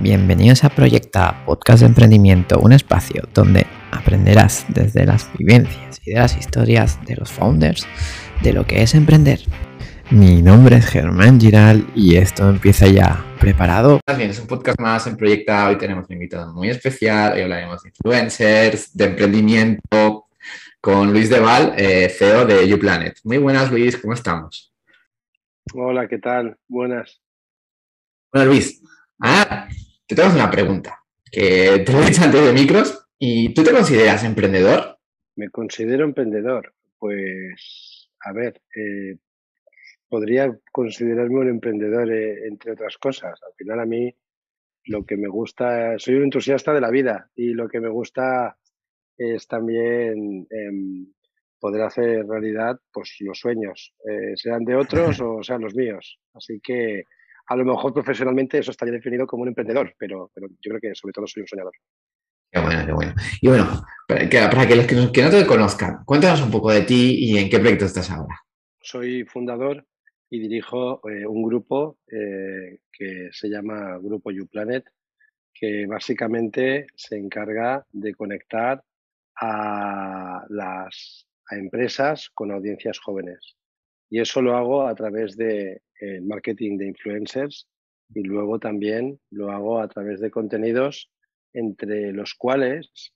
Bienvenidos a Proyecta, podcast de emprendimiento, un espacio donde aprenderás desde las vivencias y de las historias de los founders de lo que es emprender. Mi nombre es Germán Giral y esto empieza ya. ¿Preparado? Bien, es un podcast más en Proyecta. Hoy tenemos un invitado muy especial. Hoy hablaremos de influencers, de emprendimiento, con Luis Deval, eh, CEO de YouPlanet. Muy buenas, Luis, ¿cómo estamos? Hola, ¿qué tal? Buenas. Bueno, Luis, ah, te tengo una pregunta que te lo he dicho antes de micros. ¿Y tú te consideras emprendedor? Me considero emprendedor. Pues, a ver, eh, podría considerarme un emprendedor, eh, entre otras cosas. Al final a mí lo que me gusta, soy un entusiasta de la vida y lo que me gusta es también em, poder hacer realidad pues los sueños, eh, sean de otros o sean los míos. Así que a lo mejor profesionalmente eso estaría definido como un emprendedor, pero, pero yo creo que sobre todo soy un soñador. Qué bueno, qué bueno. Y bueno, para que, para que los que no, que no te conozcan, cuéntanos un poco de ti y en qué proyecto estás ahora. Soy fundador y dirijo eh, un grupo eh, que se llama Grupo YouPlanet, que básicamente se encarga de conectar a las a empresas con audiencias jóvenes. Y eso lo hago a través de eh, marketing de influencers y luego también lo hago a través de contenidos entre los cuales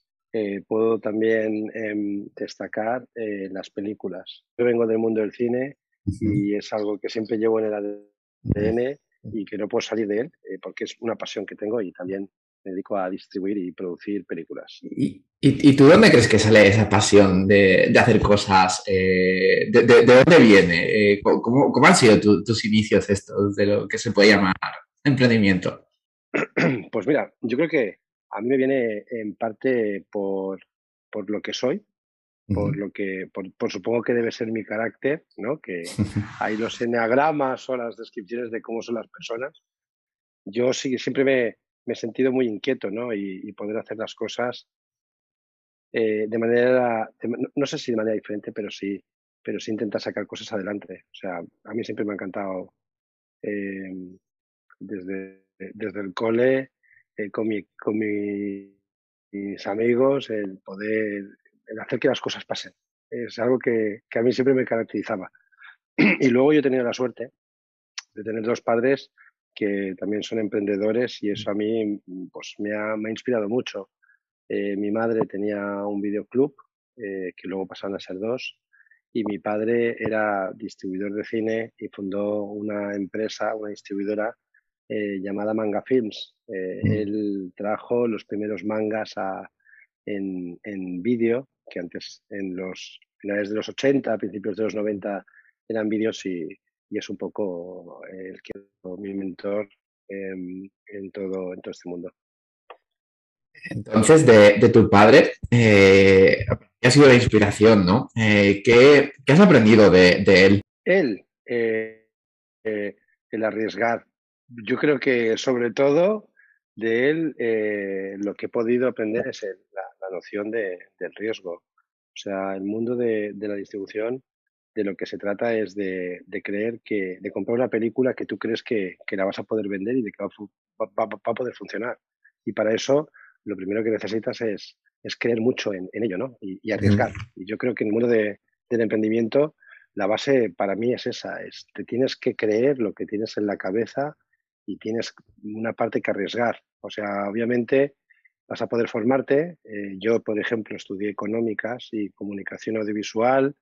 puedo también em, destacar las películas. Yo vengo del mundo del cine y es algo que siempre llevo en el ADN y que no puedo salir de él eh, porque es una pasión que tengo y también me dedico a distribuir y producir películas. ¿Y, y, tú dónde crees que sale esa pasión de, de hacer cosas? Eh, de, de, dónde viene? Eh, ¿cómo, ¿cómo, han sido tus inicios estos de lo que se puede llamar emprendimiento? Pues mira, yo creo que a mí me viene en parte por, por lo que soy, por lo que, por, supongo que debe ser mi carácter, ¿no? Que hay los enneagramas o las descripciones de cómo son las personas. Yo sí, siempre me, he sentido muy inquieto, ¿no? Y, poder hacer las cosas eh, de manera, no sé si de manera diferente, pero sí, pero sí intentar sacar cosas adelante. O sea, a mí siempre me ha encantado em, desde, desde el cole, eh, con, mi, con mis amigos, el poder hacer que las cosas pasen. Es algo que, a mí siempre me caracterizaba. Y luego yo he tenido la suerte de tener dos padres que también son emprendedores y eso a mí pues, me, ha, inspirado mucho. Eh, mi madre tenía un videoclub, eh, que luego pasaron a ser dos, y mi padre era distribuidor de cine y fundó una empresa, una distribuidora eh, llamada Manga Films. Mm. Él trajo los primeros mangas a, en, en vídeo que antes en los finales de los 80, principios de los 90 eran vídeos y, es un poco el que mi mentor en, todo, en todo este mundo. Entonces, de, tu padre, eh, ha sido la inspiración, ¿no? Eh, ¿qué, has aprendido de, él? Él, eh, eh, el arriesgar. Yo creo que sobre todo de él lo que he podido aprender es la, noción de, del riesgo. O sea, el mundo de, la distribución de lo que se trata es de, creer que, de comprar una película que tú crees que, la vas a poder vender y de que va, a poder funcionar. Y para eso, lo primero que necesitas es, es creer mucho en, ello, ¿no? Y, arriesgar. Y yo creo que en el mundo del emprendimiento, la base para mí es esa, es te tienes que creer lo que tienes en la cabeza y tienes una parte que arriesgar. O sea, obviamente vas a poder formarte. Eh, yo, por ejemplo, estudié económicas y comunicación audiovisual,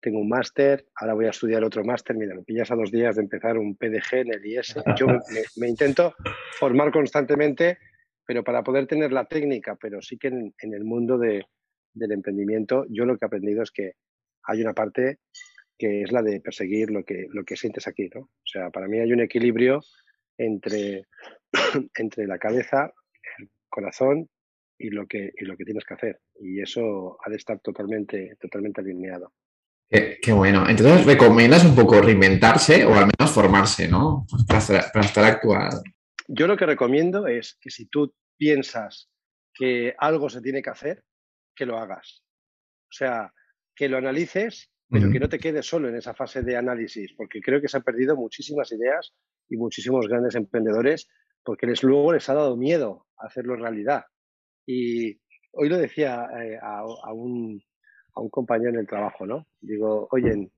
tengo un máster, ahora voy a estudiar otro máster. Mira, me pillas a dos días de empezar un PDG en el IS. Yo me, intento formar constantemente, pero para poder tener la técnica, pero sí que en, el mundo del emprendimiento, yo lo que he aprendido es que hay una parte que es la de perseguir lo que, lo que sientes aquí, ¿no? O sea, para mí hay un equilibrio entre, entre la cabeza, corazón y lo que, y lo que tienes que hacer. Y eso ha de estar totalmente, totalmente alineado. Qué, bueno. Entonces, ¿recomiendas un poco reinventarse o al menos formarse, ¿no? Para estar, actual. Yo lo que recomiendo es que si tú piensas que algo se tiene que hacer, que lo hagas. O sea, que lo analices, pero que no te quedes solo en esa fase de análisis, porque creo que se han perdido muchísimas ideas y muchísimos grandes emprendedores porque les, luego les ha dado miedo hacerlo realidad. Y hoy lo decía eh, a, un, a, un, compañero en el trabajo, ¿no? Digo, oye,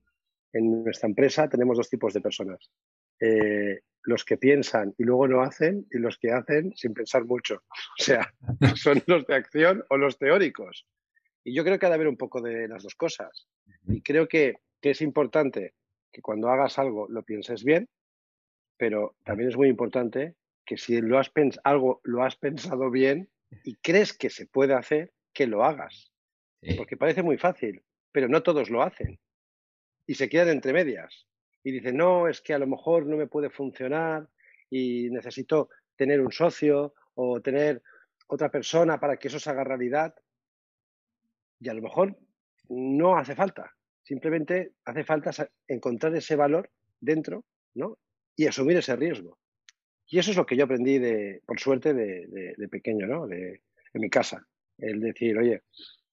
en, nuestra empresa tenemos dos tipos de personas. Eh, los que piensan y luego no hacen y los que hacen sin pensar mucho. O sea, son los de acción o los teóricos. Y yo creo que ha de haber un poco de las dos cosas. Y creo que, que es importante que cuando hagas algo lo pienses bien, pero también es muy importante que si lo has algo lo has pensado bien y crees que se puede hacer, que lo hagas. Porque parece muy fácil, pero no todos lo hacen. Y se quedan entre medias. Y dicen, no, es que a lo mejor no me puede funcionar y necesito tener un socio o tener otra persona para que eso se haga realidad. Y a lo mejor no hace falta. Simplemente hace falta encontrar ese valor dentro ¿no? y asumir ese riesgo. Y eso es lo que yo aprendí, de, por suerte, de, pequeño, ¿no? De, en mi casa. El decir, oye,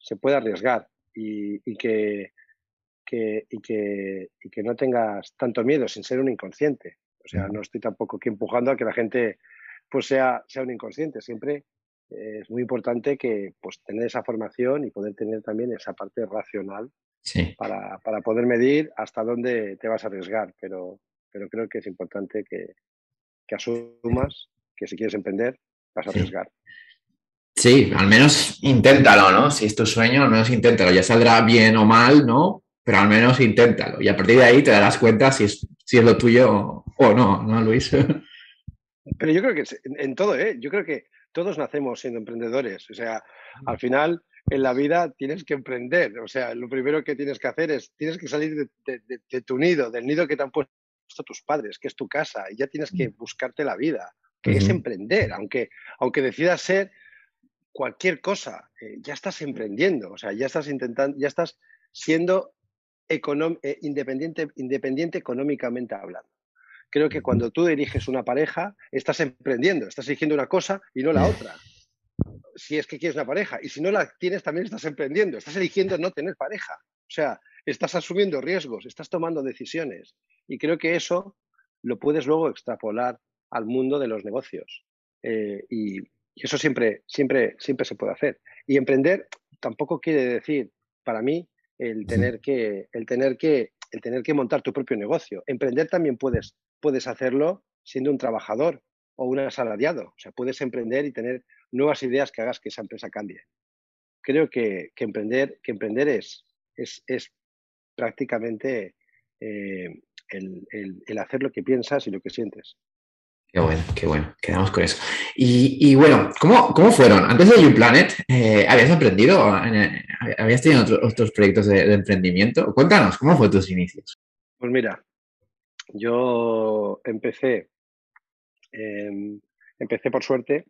se puede arriesgar y, que, y, que, y que no tengas tanto miedo sin ser un inconsciente. O sea, no estoy tampoco aquí empujando a que la gente pues sea, sea un inconsciente. Siempre es muy importante que pues tener esa formación y poder tener también esa parte racional para, para, poder medir hasta dónde te vas a arriesgar. Pero, pero creo que es importante que, que asumas que si quieres emprender, vas a arriesgar. Sí, al menos inténtalo, ¿no? Si es tu sueño, al menos inténtalo. Ya saldrá bien o mal, ¿no? Pero al menos inténtalo. Y a partir de ahí te darás cuenta si es, si es lo tuyo o no, ¿no, Luis? Pero yo creo que en todo, ¿eh? Yo creo que todos nacemos siendo emprendedores. O sea, al final en la vida tienes que emprender. O sea, lo primero que tienes que hacer es, tienes que salir de tu nido, del nido que te han puesto tus padres, que es tu casa, y ya tienes que buscarte la vida, que es emprender, aunque, aunque decidas ser cualquier cosa, eh, ya estás emprendiendo, o sea, ya estás intentando, ya estás siendo eh, independiente, independiente económicamente hablando. Creo que cuando tú diriges una pareja, estás emprendiendo, estás eligiendo una cosa y no la otra. Si es que quieres una pareja, y si no la tienes, también estás emprendiendo, estás eligiendo no tener pareja. O sea, estás asumiendo riesgos, estás tomando decisiones. Y creo que eso lo puedes luego extrapolar al mundo de los negocios. Eh, y, eso siempre, siempre, siempre se puede hacer. Y emprender tampoco quiere decir, para mí, el tener que, el tener que, el tener que montar tu propio negocio. Emprender también puedes, puedes hacerlo siendo un trabajador o un asalariado. O sea, puedes emprender y tener nuevas ideas que hagas que esa empresa cambie. Creo que, emprender, que emprender es, es, es prácticamente eh, el, hacer lo que piensas y lo que sientes. Qué bueno, qué bueno, quedamos con eso. Y, bueno, ¿cómo, ¿cómo, fueron? Antes de YouPlanet, eh, ¿habías aprendido? ¿Habías tenido otros proyectos de, emprendimiento? Cuéntanos, ¿cómo fue tus inicios? Pues mira, yo empecé, em, empecé por suerte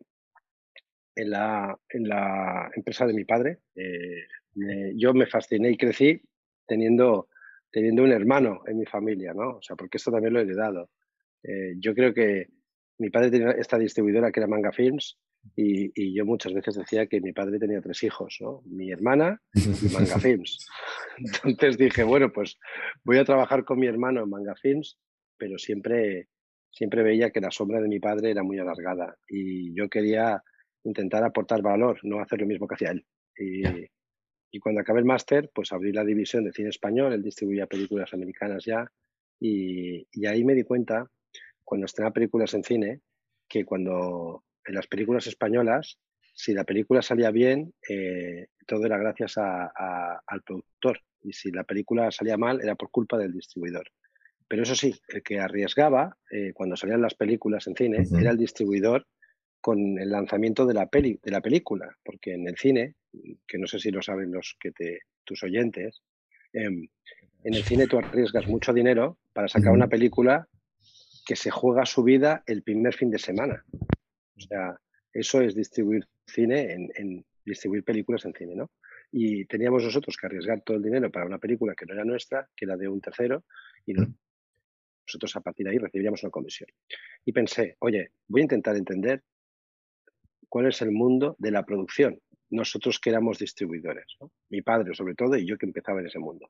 en la, en la empresa de mi padre. Eh, yo me fasciné y crecí teniendo, teniendo un hermano en mi familia, ¿no? O sea, porque esto también lo he heredado. Eh, yo creo que mi padre tenía esta distribuidora que era Manga Films y, y, yo muchas veces decía que mi padre tenía tres hijos, ¿no? Mi hermana y Manga Films. Entonces dije, bueno, pues voy a trabajar con mi hermano en Manga Films, pero siempre, siempre veía que la sombra de mi padre era muy alargada y yo quería intentar aportar valor, no hacer lo mismo que hacía él. Y, y cuando acabé el máster, pues abrí la división de cine español, él distribuía películas americanas ya, y, ahí me di cuenta, cuando estrenaba películas en cine, que cuando en las películas españolas, si la película salía bien, eh, todo era gracias al productor, y si la película salía mal, era por culpa del distribuidor. Pero eso sí, el que arriesgaba eh, cuando salían las películas en cine era el distribuidor con el lanzamiento de la, peli, de la película, porque en el cine, que no sé si lo saben los que te, tus oyentes, em, en el cine tú arriesgas mucho dinero para sacar una película que se juega su vida el primer fin de semana. O sea, eso es distribuir cine en, distribuir películas en cine, ¿no? Y teníamos nosotros que arriesgar todo el dinero para una película que no era nuestra, que era de un tercero, y nosotros a partir de ahí recibiríamos una comisión. Y pensé, oye, voy a intentar entender cuál es el mundo de la producción. Nosotros que éramos distribuidores, mi padre sobre todo y yo que empezaba en ese mundo.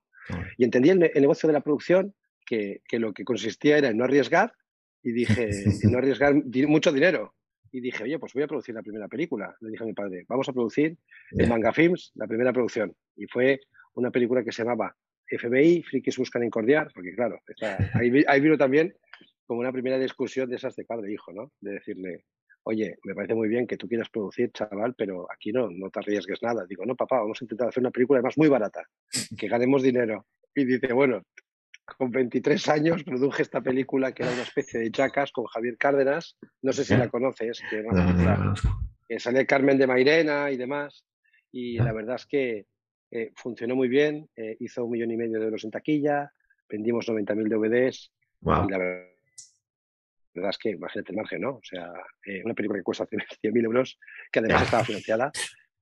Y entendí el, negocio de la producción que, lo que consistía era en no arriesgar y dije, no arriesgar mucho dinero. y dije, oye, pues voy a producir la primera película. Le dije a mi padre, vamos a producir en Manga Films la primera producción. Y fue una película que se llamaba FBI, Frikis Buscan Incordiar, porque claro, ahí, ahí, vino también como una primera discusión de esas de padre e hijo, ¿no? De decirle, oye, me parece muy bien que tú quieras producir, chaval, pero aquí no, no te arriesgues nada. Digo, no, papá, vamos a intentar hacer una película además muy barata, que ganemos dinero. Y dice, bueno, con 23 años produje esta película que era una especie de Jackas con Javier Cárdenas, no sé si la conoces, que, que sale Carmen de Mairena y demás, y la verdad es que eh, funcionó muy bien, eh, hizo un millón y medio de euros en taquilla, vendimos 90.000 DVDs, y la verdad es que imagínate el margen, ¿no? O sea, eh, una película que cuesta 100.000 euros, que además estaba financiada,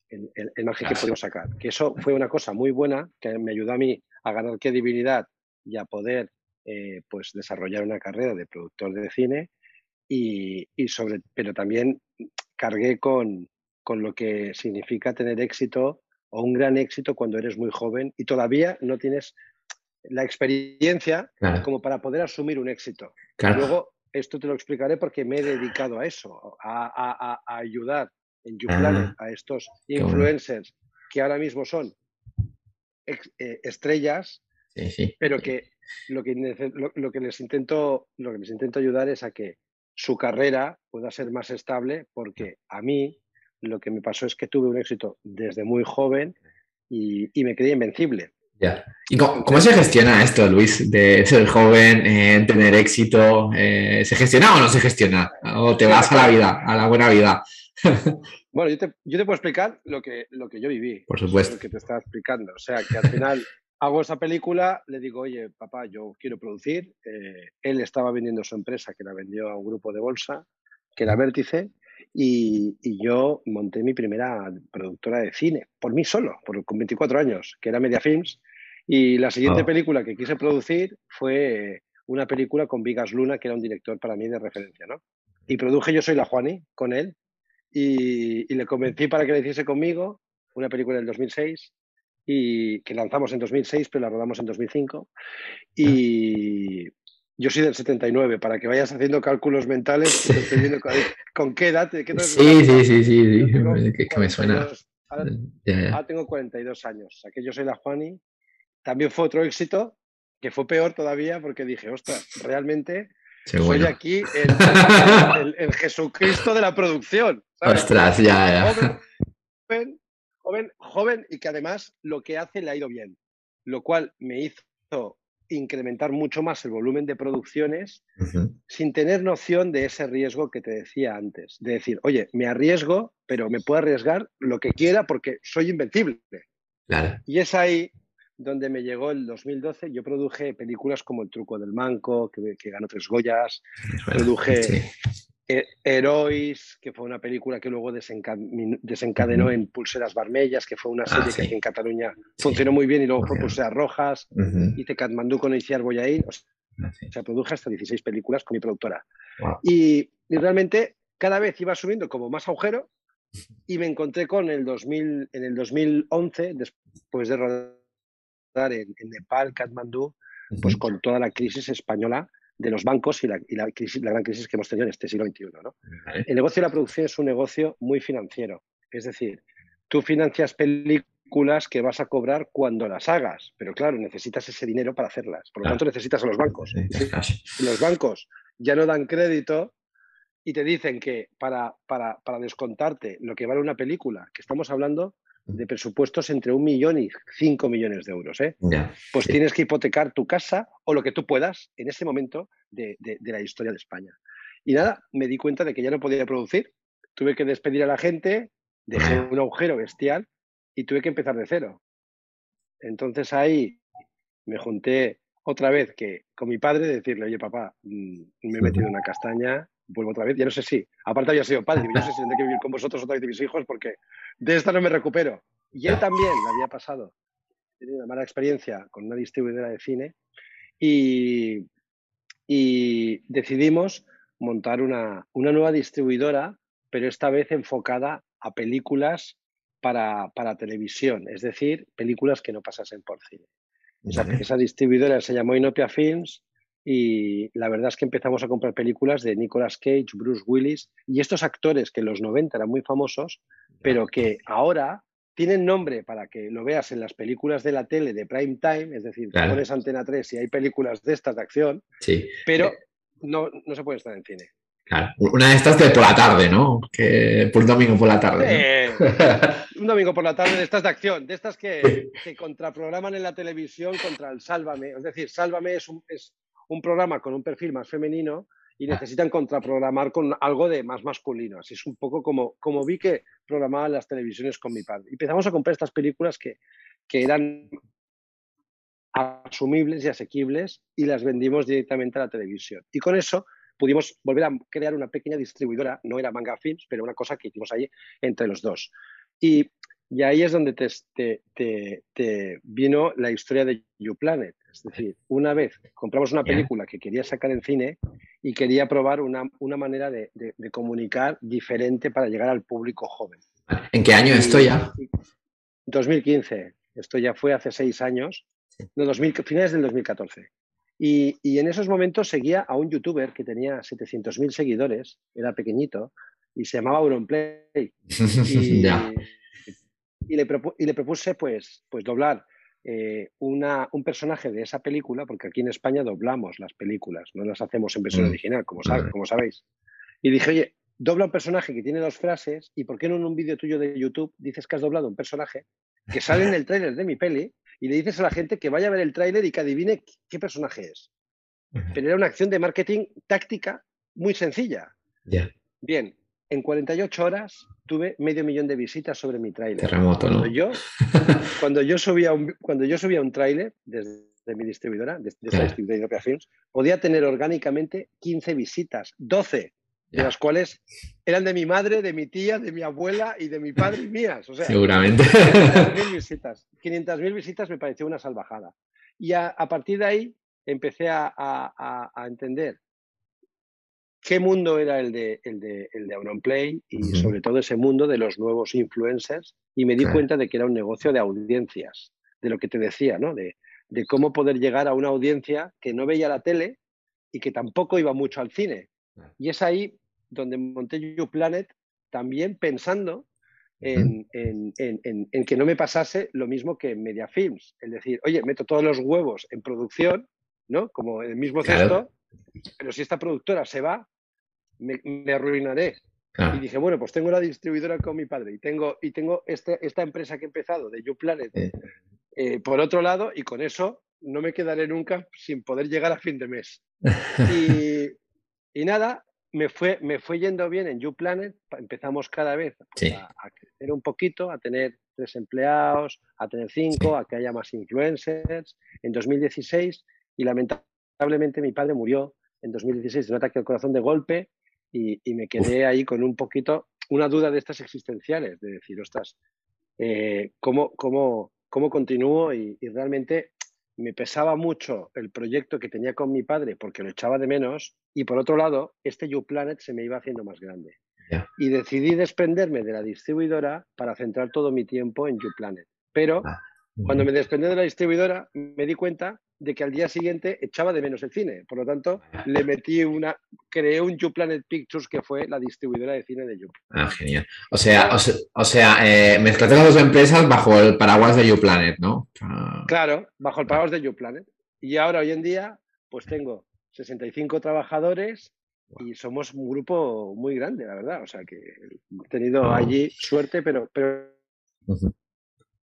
el, el, margen que pudimos sacar. Que eso fue una cosa muy buena, que me ayudó a mí a ganar credibilidad y a poder eh, pues desarrollar una carrera de productor de cine y, sobre, pero también cargué con, con, lo que significa tener éxito o un gran éxito cuando eres muy joven y todavía no tienes la experiencia como para poder asumir un éxito. Luego, esto te lo explicaré porque me he dedicado a eso, a, ayudar en YouPlanet ah, a estos influencers que ahora mismo son eh, estrellas pero que lo que, lo, que les intento, lo que les intento ayudar es a que su carrera pueda ser más estable, porque a mí lo que me pasó es que tuve un éxito desde muy joven y, me creí invencible. Ya. ¿Y cómo, se gestiona esto, Luis, de ser joven, eh, tener éxito? Eh, ¿Se gestiona o no se gestiona? ¿O te vas a la vida, a la buena vida? bueno, yo te, yo te, puedo explicar lo que, lo que yo viví. Por supuesto. Lo que te estaba explicando. O sea, que al final hago esa película, le digo, oye, papá, yo quiero producir. Eh, él estaba vendiendo su empresa, que la vendió a un grupo de bolsa, que era Vértice, y, yo monté mi primera productora de cine, por mí solo, por, con 24 años, que era Media Films. Y la siguiente ah. película que quise producir fue una película con Vigas Luna, que era un director para mí de referencia, ¿no? Y produje Yo Soy la Juani con él y, y le convencí para que la hiciese conmigo, una película del 2006 y que lanzamos en 2006, pero la rodamos en 2005. Y yo soy del 79, para que vayas haciendo cálculos mentales, estoy viendo con, qué edad. Qué sí, sí, sí, sí, que, me suena. Ahora, tengo 42 años, o sea que yo soy la Juani. También fue otro éxito, que fue peor todavía, porque dije, ostras, realmente soy aquí el, Jesucristo de la producción. Ostras, ya, ya joven, joven y que además lo que hace le ha ido bien, lo cual me hizo incrementar mucho más el volumen de producciones sin tener noción de ese riesgo que te decía antes, de decir, oye, me arriesgo, pero me puedo arriesgar lo que quiera porque soy invencible. Y es ahí donde me llegó el 2012. Yo produje películas como El truco del manco, que, ganó tres Goyas, produje Herois, que fue una película que luego desencadenó en Pulseras Barmellas, que fue una ah, serie que aquí en Cataluña funcionó muy bien y luego fue Pulseras Rojas, hice Katmandú con Iciar Boyaín, o ah, sea, produje hasta 16 películas con mi productora. Y, realmente cada vez iba subiendo como más agujero y me encontré con el 2000, en el 2011, después de rodar en, Nepal, Katmandú, pues con toda la crisis española, de los bancos y, la, crisis, la, gran crisis que hemos tenido en este siglo XXI. ¿no? El negocio de la producción es un negocio muy financiero. Es decir, tú financias películas que vas a cobrar cuando las hagas, pero claro, necesitas ese dinero para hacerlas. Por lo tanto, necesitas a los bancos. los bancos ya no dan crédito y te dicen que para, para, para descontarte lo que vale una película, que estamos hablando de presupuestos entre un millón y cinco millones de euros. ¿eh? pues tienes que hipotecar tu casa o lo que tú puedas en ese momento de, la historia de España. Y nada, me di cuenta de que ya no podía producir. Tuve que despedir a la gente, dejé un agujero bestial y tuve que empezar de cero. Entonces ahí me junté otra vez que con mi padre decirle, oye papá, mm, me he metido en una castaña, vuelvo otra vez, ya no sé si, aparte había sido padre, yo no sé si tendré que vivir con vosotros otra vez de mis hijos porque de esta no me recupero. Y él también le había pasado, tenía una mala experiencia con una distribuidora de cine y, y decidimos montar una, una, nueva distribuidora, pero esta vez enfocada a películas para, para televisión, es decir, películas que no pasasen por cine. esa distribuidora se llamó Inopia Films y la verdad es que empezamos a comprar películas de Nicolas Cage, Bruce Willis y estos actores que en los 90 eran muy famosos, pero que ahora tienen nombre para que lo veas en las películas de la tele de prime time, es decir, claro. pones Antena 3 y hay películas de estas de acción, sí. pero Eh. no, no se puede estar en cine. Claro. Una de estas de por la tarde, ¿no? Que por domingo por la tarde. Eh, un domingo por la tarde de estas de acción, de estas que, que contraprograman en la televisión contra el Sálvame. Es decir, Sálvame es un, es un programa con un perfil más femenino y necesitan contraprogramar con algo de más masculino. Así es un poco como, como vi que programaban las televisiones con mi padre. Y empezamos a comprar estas películas que, que eran asumibles y asequibles y las vendimos directamente a la televisión. Y con eso pudimos volver a crear una pequeña distribuidora, no era Manga Films, pero una cosa que hicimos ahí entre los dos. Y, y ahí es donde te, te, te, te, vino la historia de YouPlanet. Es decir, una vez compramos una película que quería sacar en cine y quería probar una, una manera de, de, de, comunicar diferente para llegar al público joven. ¿En qué año esto ya? 2015. Esto ya fue hace seis años, no, 2000, finales del 2014. Y, y, en esos momentos seguía a un youtuber que tenía 700.000 seguidores, era pequeñito, y se llamaba Auronplay. Y, y, le, y, le, propuse pues, pues doblar eh, una, un personaje de esa película, porque aquí en España doblamos las películas, no las hacemos en versión mm. original, como, sabe, como sabéis. Y dije, oye, dobla un personaje que tiene dos frases, ¿y por qué no en un vídeo tuyo de YouTube dices que has doblado un personaje que sale en el tráiler de mi peli y le dices a la gente que vaya a ver el tráiler y que adivine qué personaje es. Pero era una acción de marketing táctica muy sencilla. Yeah. Bien, en 48 horas tuve medio millón de visitas sobre mi tráiler. Terremoto, cuando ¿no? Yo, cuando yo subía un, cuando yo subía un tráiler desde mi distribuidora, desde esta Yeah. distribuidora Europea Films, podía tener orgánicamente 15 visitas, 12 de las cuales eran de mi madre, de mi tía, de mi abuela y de mi padre y mías. O sea, Seguramente. 500.000 visitas. 500.000 visitas me pareció una salvajada. Y a, a partir de ahí empecé a, a, a, entender qué mundo era el de, el de, el de Auronplay y sobre todo ese mundo de los nuevos influencers y me di Claro. cuenta de que era un negocio de audiencias, de lo que te decía, ¿no? De, de cómo poder llegar a una audiencia que no veía la tele y que tampoco iba mucho al cine. Y es ahí donde monté YouPlanet también pensando en, en, en, en, en que no me pasase lo mismo que en Media Films. Es decir, oye, meto todos los huevos en producción, ¿no? Como en el mismo Claro. Pero si esta productora se va, me, me arruinaré. Y Claro. dije, bueno, pues tengo la distribuidora con mi padre y tengo, y tengo este, esta empresa que he empezado de YouPlanet Eh, eh, por otro lado, y con eso no me quedaré nunca sin poder llegar a fin de mes. Y, y nada, me fue, me fue yendo bien en YouPlanet. Empezamos cada vez Sí. a, a crecer un poquito, a tener tres empleados, a tener cinco, a que haya más influencers. En 2016, y lamentablemente mi padre murió en 2016 de un ataque al corazón de golpe, y, y me quedé ahí con un poquito, una duda de estas existenciales, de decir, ostras, eh, ¿cómo, cómo, cómo continúo? Y, y realmente me pesaba mucho el proyecto que tenía con mi padre porque lo echaba de menos y por otro lado, este YouPlanet se me iba haciendo más grande. Y decidí desprenderme de la distribuidora para centrar todo mi tiempo en YouPlanet. Pero Ah, cuando me desprendí de la distribuidora me di cuenta de que al día siguiente echaba de menos el cine. Por lo tanto, le metí una, creé un YouPlanet Pictures que fue la distribuidora de cine de YouPlanet. Ah, genial. O sea, o se- o sea, eh, mezclaste las dos empresas bajo el paraguas de YouPlanet, ¿no? Ah, Claro, bajo el paraguas de YouPlanet. Y ahora, hoy en día, pues tengo 65 trabajadores y somos un grupo muy grande, la verdad. O sea que he tenido Oh. allí suerte, pero, pero.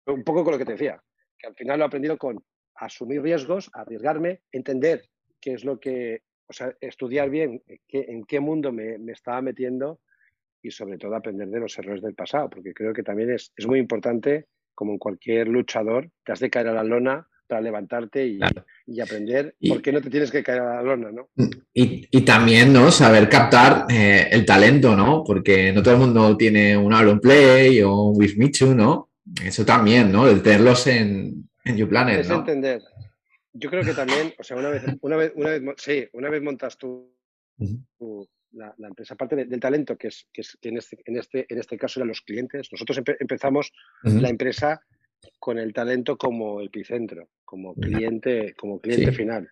Un poco con lo que te decía, que al final lo he aprendido con asumir riesgos, arriesgarme, entender qué es lo que, o sea, estudiar bien qué, en qué mundo me, me estaba metiendo y sobre todo aprender de los errores del pasado, porque creo que también es, es muy importante, como en cualquier luchador, te has de caer a la lona para levantarte y, Claro. y aprender Y- por qué no te tienes que caer a la lona, ¿no? Y, y también, ¿no? Saber captar eh, el talento, ¿no? Porque no todo el mundo tiene un Aaron Play o un Wismichu, ¿no? Eso también, ¿no? El tenerlos en, en YouPlanet, Es ¿no? entender. Yo creo que también, o sea, una vez, una vez, una vez, sí, una vez montas tú Ujú. tu- la, la empresa, aparte de- del talento, que es, que es que en este, en este, en este caso eran los clientes, nosotros empe- empezamos la empresa con el talento como epicentro, como cliente, como cliente Sí. final.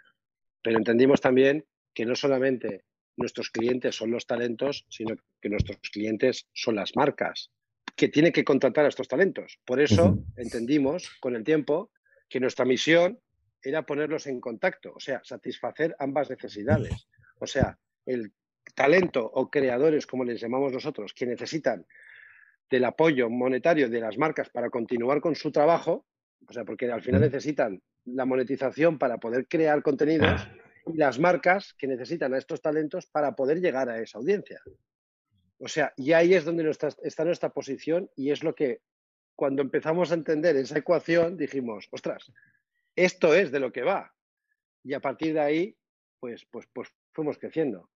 Pero entendimos también que no solamente nuestros clientes son los talentos, sino que nuestros clientes son las marcas que tienen que contratar a estos talentos. Por eso entendimos con el tiempo que nuestra misión era ponerlos en contacto, o sea, satisfacer ambas necesidades. O sea, el talento o creadores, como les llamamos nosotros, que necesitan del apoyo monetario de las marcas para continuar con su trabajo, o sea, porque al final necesitan la monetización para poder crear contenidos y las marcas que necesitan a estos talentos para poder llegar a esa audiencia. O sea, y ahí es donde está nuestra posición y es lo que cuando empezamos a entender esa ecuación dijimos, ostras, esto es de lo que va. Y a partir de ahí, pues, pues, pues fuimos creciendo.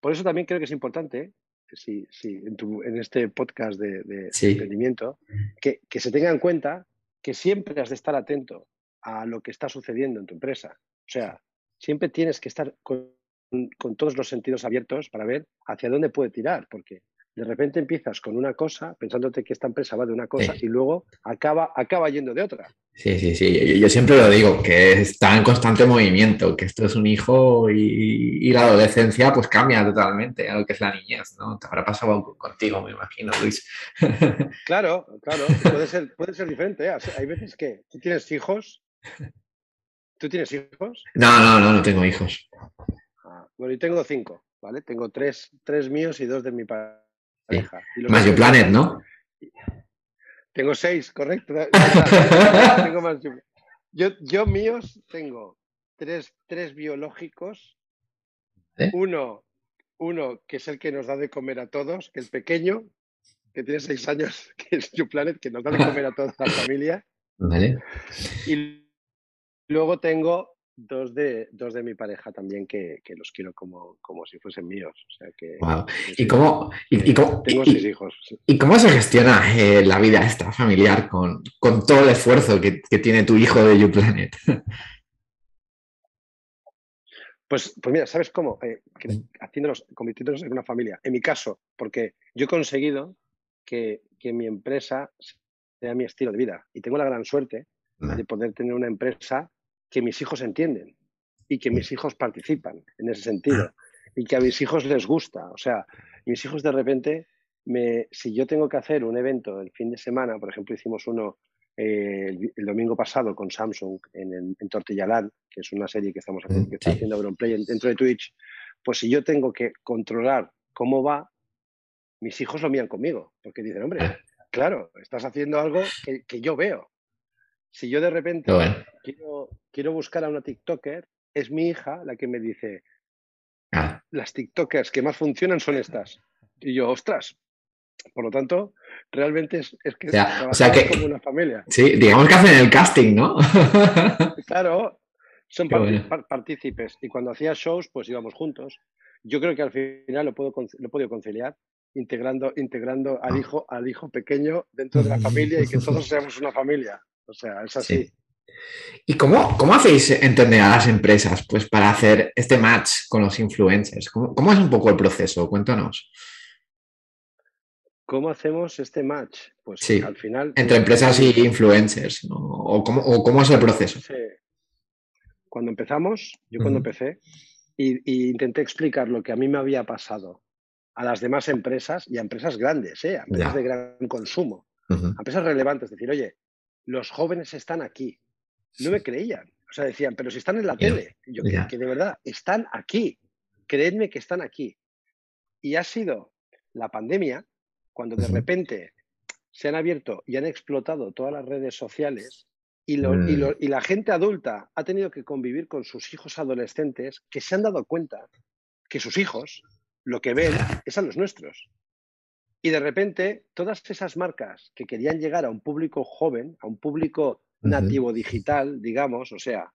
Por eso también creo que es importante, si, si en, este podcast de, emprendimiento, que, se tenga en cuenta que siempre has de estar atento a lo que está sucediendo en tu empresa. O sea, siempre tienes que estar con, con todos los sentidos abiertos para ver hacia dónde puede tirar, porque de repente empiezas con una cosa, pensándote que esta empresa va de una cosa y luego acaba, acaba yendo de otra. Sí, sí, sí. Yo, siempre lo digo, que está en constante movimiento, que esto es un hijo y, la adolescencia pues cambia totalmente a lo que es la niñez, ¿no? Te habrá pasado contigo, me imagino, Luis. Claro, claro. Puede ser, puede ser diferente. ¿eh? Hay veces que tú tienes hijos. ¿Tú tienes hijos? No, no, no, no tengo hijos. Bueno, y tengo cinco, ¿vale? Tengo tres, tres míos y dos de mi padre más yo Planet, ¿no? Tengo seis, correcto. yo, yo míos tengo tres, tres biológicos. ¿Eh? Uno, uno que es el que nos da de comer a todos, que el pequeño, que tiene seis años, que es YouPlanet, que nos da de comer a toda la familia. Vale. Y luego tengo dos de, dos de mi pareja también que, los quiero como, como, si fuesen míos. O sea que, ¿Y, cómo, y, cómo, tengo seis hijos. ¿Y cómo se gestiona eh, la vida esta familiar con, todo el esfuerzo que, tiene tu hijo de YouPlanet? Pues, pues mira, ¿sabes cómo? Eh, haciéndolos, convirtiéndolos en una familia. En mi caso, porque yo he conseguido que, mi empresa sea mi estilo de vida. Y tengo la gran suerte de poder tener una empresa que mis hijos entienden y que mis hijos participan en ese sentido y que a mis hijos les gusta. O sea, mis hijos de repente, me, si yo tengo que hacer un evento el fin de semana, por ejemplo, hicimos uno eh, el, domingo pasado con Samsung en, en Tortillalán, que es una serie que estamos haciendo, que está haciendo Auronplay dentro de Twitch, pues si yo tengo que controlar cómo va, mis hijos lo miran conmigo, porque dicen, hombre, claro, estás haciendo algo que yo veo. Si yo de repente quiero, buscar a una TikToker, es mi hija la que me dice, ah. las TikTokers que más funcionan son estas. Y yo, ostras. Por lo tanto, realmente es, que, o sea, que como una familia. Sí, digamos que hacen el casting, ¿no? claro, son partícipes. Y cuando hacía shows, pues íbamos juntos. Yo creo que al final lo puedo lo he podido conciliar integrando, integrando al ah. hijo, al hijo pequeño dentro de la familia y que todos seamos una familia. O sea, es así. ¿Y cómo, cómo, hacéis entender a las empresas pues, para hacer este match con los influencers? ¿Cómo, es un poco el proceso? Cuéntanos. ¿Cómo hacemos este match? Pues sí, al final. Entre empresas y influencers, ¿O, cómo, es el proceso? Cuando empezamos, yo cuando empecé, y, intenté explicar lo que a mí me había pasado a las demás empresas y a empresas grandes, ¿eh? a empresas de gran consumo, a empresas relevantes, decir, oye, los jóvenes están aquí. No me creían. O sea, decían, pero si están en la tele. Yo que de verdad, están aquí. Creedme que están aquí. Y ha sido la pandemia, cuando de repente se han abierto y han explotado todas las redes sociales y, mm. y, la gente adulta ha tenido que convivir con sus hijos adolescentes que se han dado cuenta que sus hijos lo que ven es a los nuestros. Y de repente, todas esas marcas que querían llegar a un público joven, a un público nativo digital, digamos, o sea,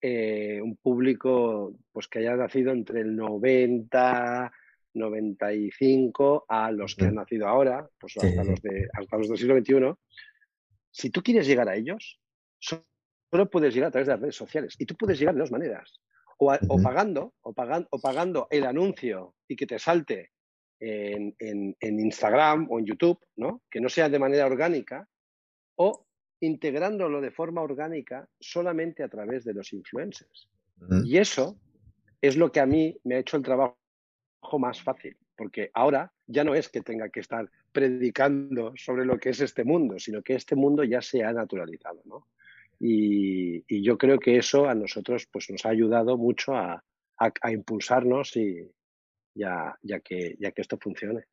eh, un público pues, que haya nacido entre el 90, 95 a los que han nacido ahora, pues hasta, los de, hasta los del siglo XXI, si tú quieres llegar a ellos, solo puedes llegar a través de las redes sociales. Y tú puedes llegar de dos maneras. O, o pagando, o, pagando, o pagando el anuncio y que te salte en, Instagram o en YouTube, ¿no? que no sea de manera orgánica, o integrándolo de forma orgánica solamente a través de los influencers. Y eso es lo que a mí me ha hecho el trabajo más fácil, porque ahora ya no es que tenga que estar predicando sobre lo que es este mundo, sino que este mundo ya se ha naturalizado, ¿no? Y, yo creo que eso a nosotros pues, nos ha ayudado mucho a, impulsarnos y ya, ya, que, ya que esto funcione.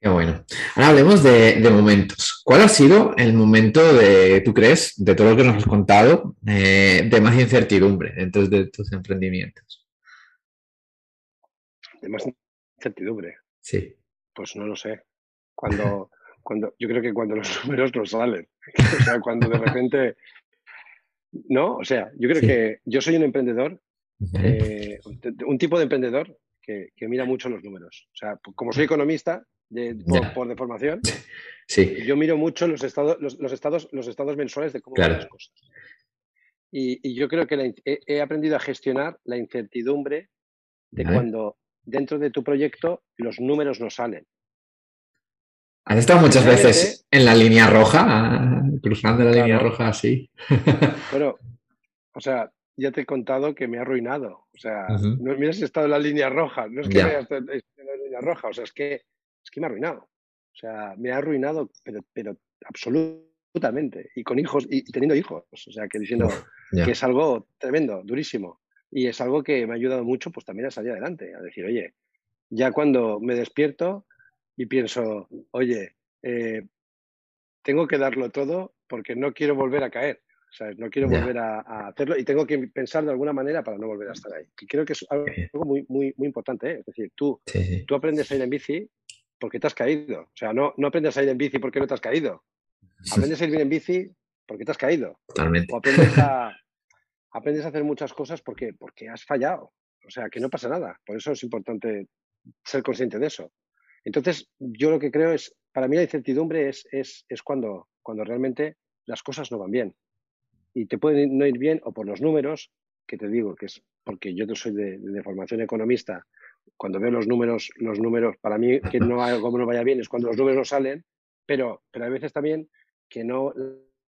Qué bueno. Ahora hablemos de, momentos. ¿Cuál ha sido el momento de, tú crees, de todo lo que nos has contado, eh, de más incertidumbre dentro de tus emprendimientos? De más incertidumbre. Sí. Pues no lo sé. Cuando, cuando, yo creo que cuando los números no salen. O sea, cuando de repente ¿no? O sea, yo creo que yo soy un emprendedor, eh, un tipo de emprendedor que, mira mucho los números. O sea, como soy economista por, de formación, sí. yo miro mucho los estados, los, estados, los estados mensuales de cómo van las cosas. Y, yo creo que he, aprendido a gestionar la incertidumbre de cuando dentro de tu proyecto los números no salen. ¿Has estado muchas veces en la línea roja, cruzando la línea roja así? Bueno, o sea, ya te he contado que me ha arruinado. O sea, no mira si he estado en la línea roja, no es que me haya estado en la línea roja, o sea, es que, es que me ha arruinado. O sea, me ha arruinado, pero, pero absolutamente. Y con hijos, y teniendo hijos. O sea, que diciendo que es algo tremendo, durísimo. Y es algo que me ha ayudado mucho, pues también a salir adelante, a decir, oye, ya cuando me despierto, y pienso, oye, eh, tengo que darlo todo porque no quiero volver a caer. O sea, no quiero volver a, hacerlo y tengo que pensar de alguna manera para no volver a estar ahí. Y creo que es algo muy, muy, muy importante. ¿eh? Es decir, tú, tú aprendes a ir en bici porque te has caído. O sea, no, no aprendes a ir en bici porque no te has caído. Aprendes a ir bien en bici porque te has caído. Totalmente. O aprendes a, aprendes a hacer muchas cosas porque, porque has fallado. O sea, que no pasa nada. Por eso es importante ser consciente de eso. Entonces, yo lo que creo es, para mí la incertidumbre es, es, es cuando, cuando realmente las cosas no van bien. Y te pueden no ir bien o por los números, que te digo, que es porque yo soy de, formación economista, cuando veo los números, los números, para mí que no algo no vaya bien es cuando los números no salen, pero, pero hay veces también que no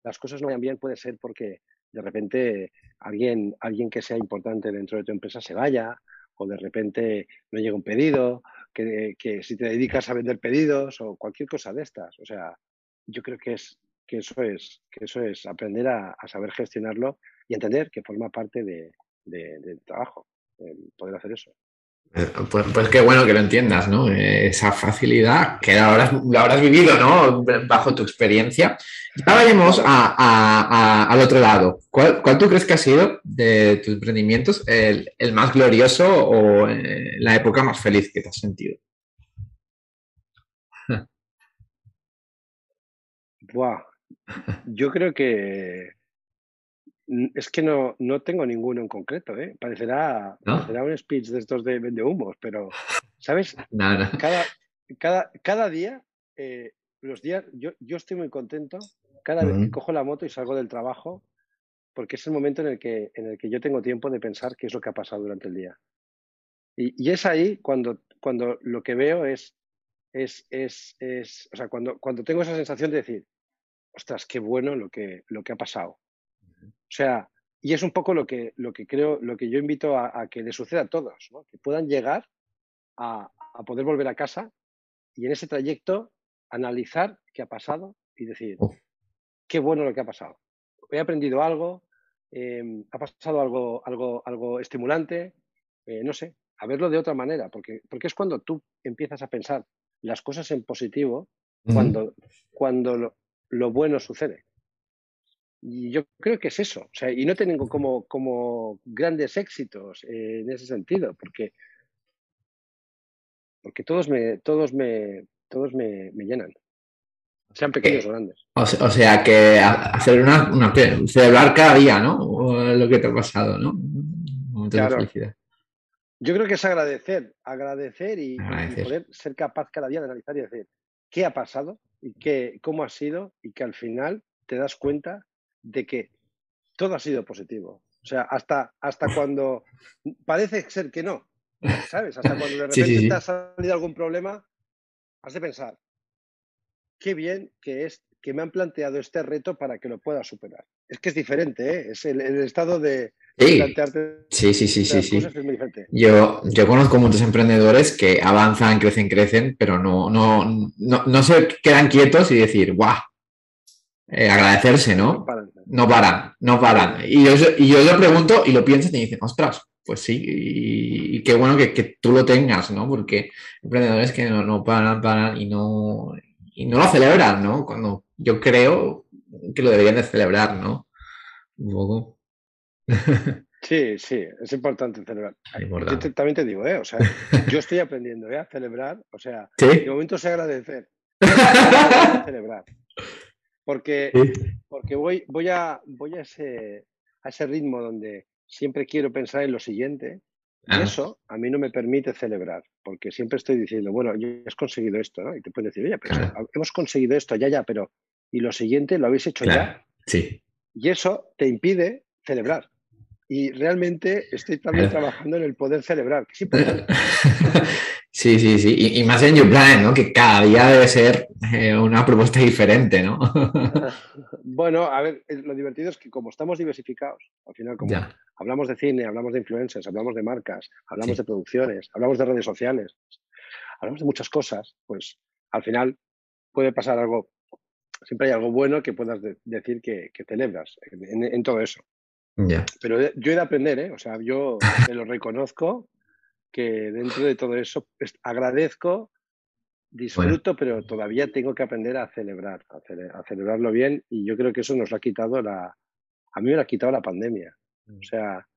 las cosas no vayan bien puede ser porque de repente alguien, alguien que sea importante dentro de tu empresa se vaya, o de repente no llega un pedido, que, si te dedicas a vender pedidos o cualquier cosa de estas. O sea, yo creo que es que eso es, que eso es aprender a, saber gestionarlo y entender que forma parte de, del trabajo, poder hacer eso. Eh, pues, pues, qué bueno que lo entiendas, ¿no? Eh, esa facilidad que lo habrás vivido, ¿no? Bajo tu experiencia. Ahora vayamos al otro lado. ¿Cuál, tú crees que ha sido de tus emprendimientos el, más glorioso o eh, la época más feliz que te has sentido? Buah. Yo creo que es que no, no tengo ninguno en concreto, ¿eh? Parecerá, un speech de estos de vende humos, pero, ¿sabes? Cada, cada, cada día, eh, los días, yo, yo estoy muy contento cada vez que cojo la moto y salgo del trabajo, porque es el momento en el, que, en el que yo tengo tiempo de pensar qué es lo que ha pasado durante el día. Y, y es ahí cuando, cuando lo que veo es, es, es, es, o sea, cuando, cuando tengo esa sensación de decir, ostras, qué bueno lo que, lo que ha pasado o sea, y es un poco lo que, lo que creo, lo que yo invito a, que le suceda a todos, que puedan llegar a, poder volver a casa y en ese trayecto analizar qué ha pasado y decir, qué bueno lo que ha pasado. He aprendido algo, em, ha pasado algo, algo, algo estimulante, eh, no sé, a verlo de otra manera, porque, porque es cuando tú empiezas a pensar las cosas en positivo, cuando, cuando lo bueno sucede. Y yo creo que es eso. O sea, y no tengo como, como grandes éxitos eh, en ese sentido, porque, porque todos me, todos me, todos me, llenan. Sean pequeños o grandes. O sea, que hacer una, una, celebrar cada día, ¿no? Lo que te ha pasado, ¿no? claro. Yo creo que es agradecer, agradecer y, poder ser capaz cada día de analizar y decir qué ha pasado y qué, cómo ha sido y que al final te das cuenta de que todo ha sido positivo. O sea, hasta, hasta cuando parece ser que no, ¿sabes? Hasta cuando de repente te ha salido algún problema, has de pensar, qué bien que es que me han planteado este reto para que lo pueda superar. es que es diferente, ¿eh? es el, estado de, sí. plantearte. Sí, sí, sí, sí. sí. Yo, yo conozco muchos emprendedores que avanzan, crecen, crecen, pero no, no, no, se quedan quietos y decir, ¡guau! Eh, agradecerse, ¿no? No paran, no paran. Y yo, y yo lo pregunto y lo piensan y dicen, ostras, pues sí, y, qué bueno que, tú lo tengas, ¿no? Porque emprendedores que no, no paran, paran y no, y no lo celebran, ¿no? Cuando yo creo que lo deberían de celebrar, ¿no? Un poco. Sí, sí, es importante celebrar. Yo también te digo, ¿eh? O sea, yo estoy aprendiendo ¿eh? a celebrar, o sea, de momento sé agradecer. celebrar. Porque, porque voy, voy, a, voy a, ese, a ese ritmo donde siempre quiero pensar en lo siguiente. Y eso a mí no me permite celebrar, porque siempre estoy diciendo, bueno, ya has conseguido esto, ¿no? Y te pueden decir, oye, pero hemos conseguido esto, ya, ya, pero ¿y lo siguiente lo habéis hecho ya? Sí. Y eso te impide celebrar. Y realmente estoy también trabajando en el poder celebrar, que importante. Sí, sí, sí. Y, más en YouPlan, ¿no? Que cada día debe ser eh, una propuesta diferente, ¿no? bueno, a ver, lo divertido es que como estamos diversificados, al final como hablamos de cine, hablamos de influencers, hablamos de marcas, hablamos de producciones, hablamos de redes sociales, hablamos de muchas cosas, pues al final puede pasar algo, siempre hay algo bueno que puedas decir que, celebras en, todo eso. Pero yo he de aprender, ¿eh? O sea, yo te lo reconozco que dentro de todo eso pues, agradezco, disfruto, pero todavía tengo que aprender a celebrar, a, celebrarlo bien y yo creo que eso nos lo ha quitado la, a mí me lo ha quitado la pandemia. O mm. sea,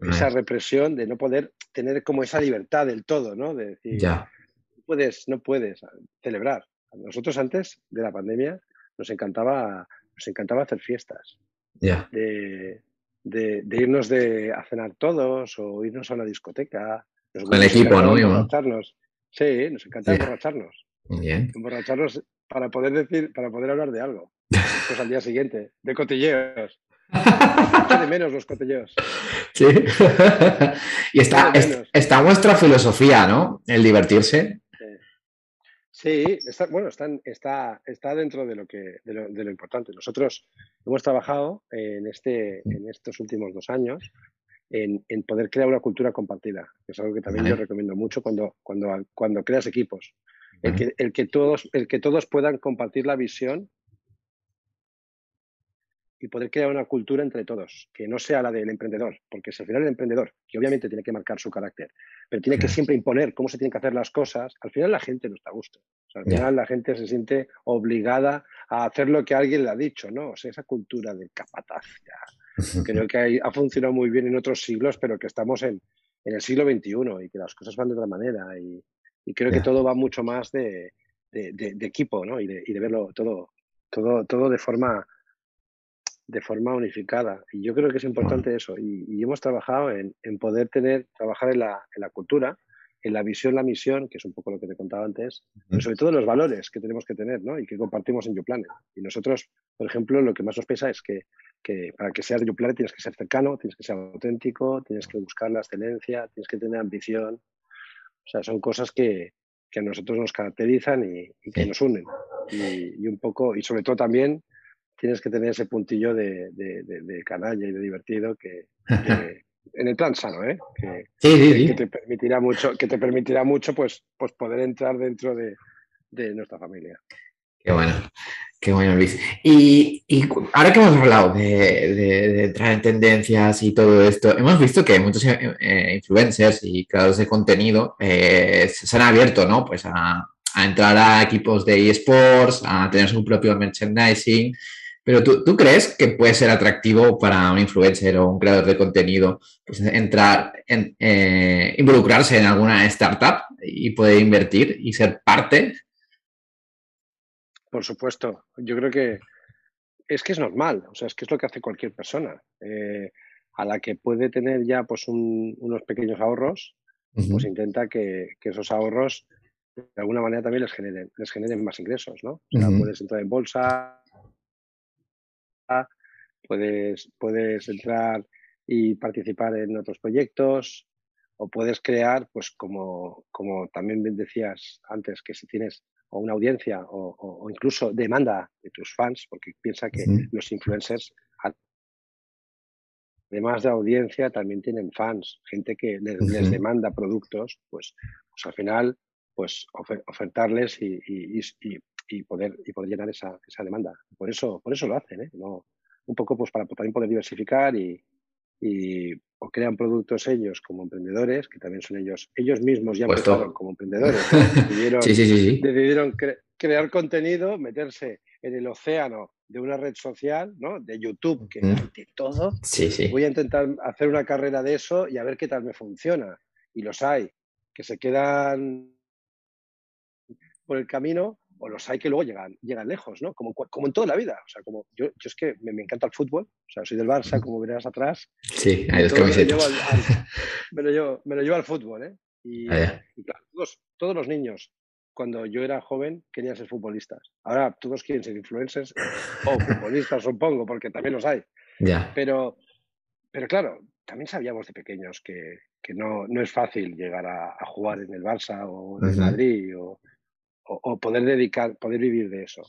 esa represión de no poder tener como esa libertad del todo, ¿no? De decir, ya. no puedes, no puedes celebrar. Nosotros antes de la pandemia nos encantaba, nos encantaba hacer fiestas. Ya. De, de, de, irnos de, a cenar todos o irnos a una discoteca con el equipo, ¿no? Emborracharnos. Sí, nos encanta emborracharnos. Bien. Emborracharnos para poder decir, para poder hablar de algo. Pues al día siguiente, de cotilleos. de menos los cotilleos. Sí. y está, está vuestra filosofía, ¿no? El divertirse. Sí, está, bueno, está, está, está dentro de lo, que, de lo, de, lo, importante. Nosotros hemos trabajado en, este, en estos últimos dos años en, poder crear una cultura compartida, que es algo que también yo recomiendo mucho cuando, cuando, cuando creas equipos. El que, el, que todos, el que todos puedan compartir la visión y poder crear una cultura entre todos, que no sea la del emprendedor, porque si al final el emprendedor, que obviamente tiene que marcar su carácter, pero tiene que siempre imponer cómo se tienen que hacer las cosas, al final la gente no está a gusto. al final la gente se siente obligada a hacer lo que alguien le ha dicho, ¿no? O sea, esa cultura del capataz, Creo que ha funcionado muy bien en otros siglos, pero que estamos en, el siglo XXI y que las cosas van de otra manera. Y, creo que todo va mucho más de, equipo ¿no? y, de, verlo todo, todo, todo de forma de forma unificada. Y yo creo que es importante eso. Y, hemos trabajado en, poder tener, trabajar en la, en la cultura, en la visión, la misión, que es un poco lo que te contaba antes, pero sobre todo los valores que tenemos que tener ¿no? y que compartimos en YouPlanet. Y nosotros, por ejemplo, lo que más nos pesa es que, que para que seas YouPlanet tienes que ser cercano, tienes que ser auténtico, tienes que buscar la excelencia, tienes que tener ambición. O sea, son cosas que, que a nosotros nos caracterizan y, que nos unen. Y, un poco, y sobre todo también tienes que tener ese puntillo de, de, canalla y de divertido que, en el plan sano, ¿eh? Que, te permitirá mucho, que te permitirá mucho pues, pues poder entrar dentro de, nuestra familia. Qué bueno, qué bueno, Luis. Y, ahora que hemos hablado de, traer tendencias y todo esto, hemos visto que muchos eh, influencers y creadores de contenido eh, se han abierto, ¿no? Pues a, a entrar a equipos de eSports, a tener su propio merchandising pero ¿tú, crees que puede ser atractivo para un influencer o un creador de contenido pues, entrar, en, eh, involucrarse en alguna startup y poder invertir y ser parte? Por supuesto, yo creo que es que es normal, o sea, es que es lo que hace cualquier persona. Eh, a la que puede tener ya pues unos pequeños ahorros, pues intenta que, esos ahorros de alguna manera también les generen, les generen más ingresos, ¿no? O sea, puedes entrar en bolsa, puedes, puedes entrar y participar en otros proyectos o puedes crear, pues como, como también decías antes, que si tienes o una audiencia o, incluso demanda de tus fans, porque piensa que los influencers además de audiencia, también tienen fans, gente que les, demanda productos, pues, pues, al final, pues ofertarles y, y, poder, y poder llenar esa, esa, demanda. Por eso, por eso lo hacen, ¿eh? No, un poco pues para también poder diversificar y, y o crean productos ellos como emprendedores, que también son ellos, ellos mismos ya empezaron como emprendedores, decidieron, crear contenido, meterse en el océano de una red social, ¿no? De YouTube, que de todo. Voy a intentar hacer una carrera de eso y a ver qué tal me funciona. Y los hay, que se quedan por el camino o los hay que luego llegan, llegan lejos, ¿no? Como, como en toda la vida. O sea, como yo, yo es que me, encanta el fútbol, o sea, soy del Barça, como verás atrás. Sí, hay dos camisetas. Me lo, llevo, me lo llevo al fútbol, ¿eh? Y, ah, claro, todos, todos, los niños, cuando yo era joven, querían ser futbolistas. Ahora todos quieren ser influencers o futbolistas, supongo, porque también los hay. Ya. Pero, pero claro, también sabíamos de pequeños que, que no, no es fácil llegar a, a, jugar en el Barça o en el Madrid o o, poder dedicar, poder vivir de eso.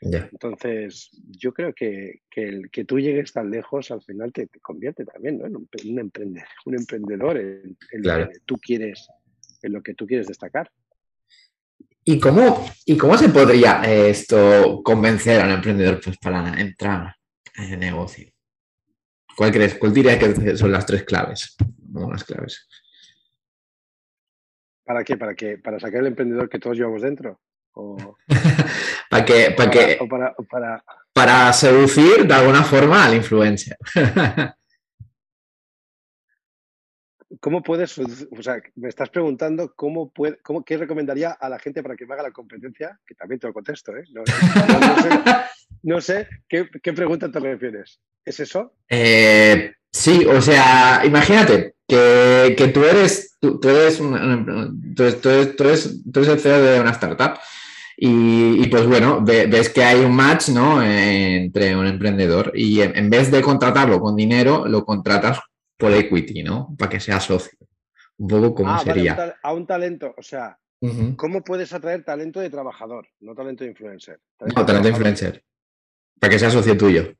Entonces, yo creo que, el que tú llegues tan lejos al final te, convierte también en un, emprendedor, un emprendedor en, lo que tú quieres, en lo que tú quieres destacar. ¿Y cómo, y cómo se podría esto convencer al emprendedor pues, para entrar en el negocio? ¿Cuál crees? ¿Cuál diría que son las tres claves? las claves. ¿Para qué? ¿Para qué? ¿Para sacar el emprendedor que todos llevamos dentro? ¿Para qué? ¿Para, para, para... seducir de alguna forma al influencer. ¿Cómo puedes, o sea, me estás preguntando cómo puede, cómo, qué recomendaría a la gente para que me haga la competencia? Que también te lo contesto, ¿eh? No, sé, ¿qué, ¿qué, pregunta te refieres. ¿Es eso? Eh, sí, o sea, imagínate, que, tú eres, tú, eres, el CEO de una startup y, pues bueno, ves que hay un match ¿no? entre un emprendedor y en, vez de contratarlo con dinero, lo contratas por equity, ¿no? Para que sea socio. Un poco como ah, sería. a un talento, o sea, ¿cómo puedes atraer talento de trabajador, no talento de influencer? no, talento de influencer. Para que sea socio tuyo.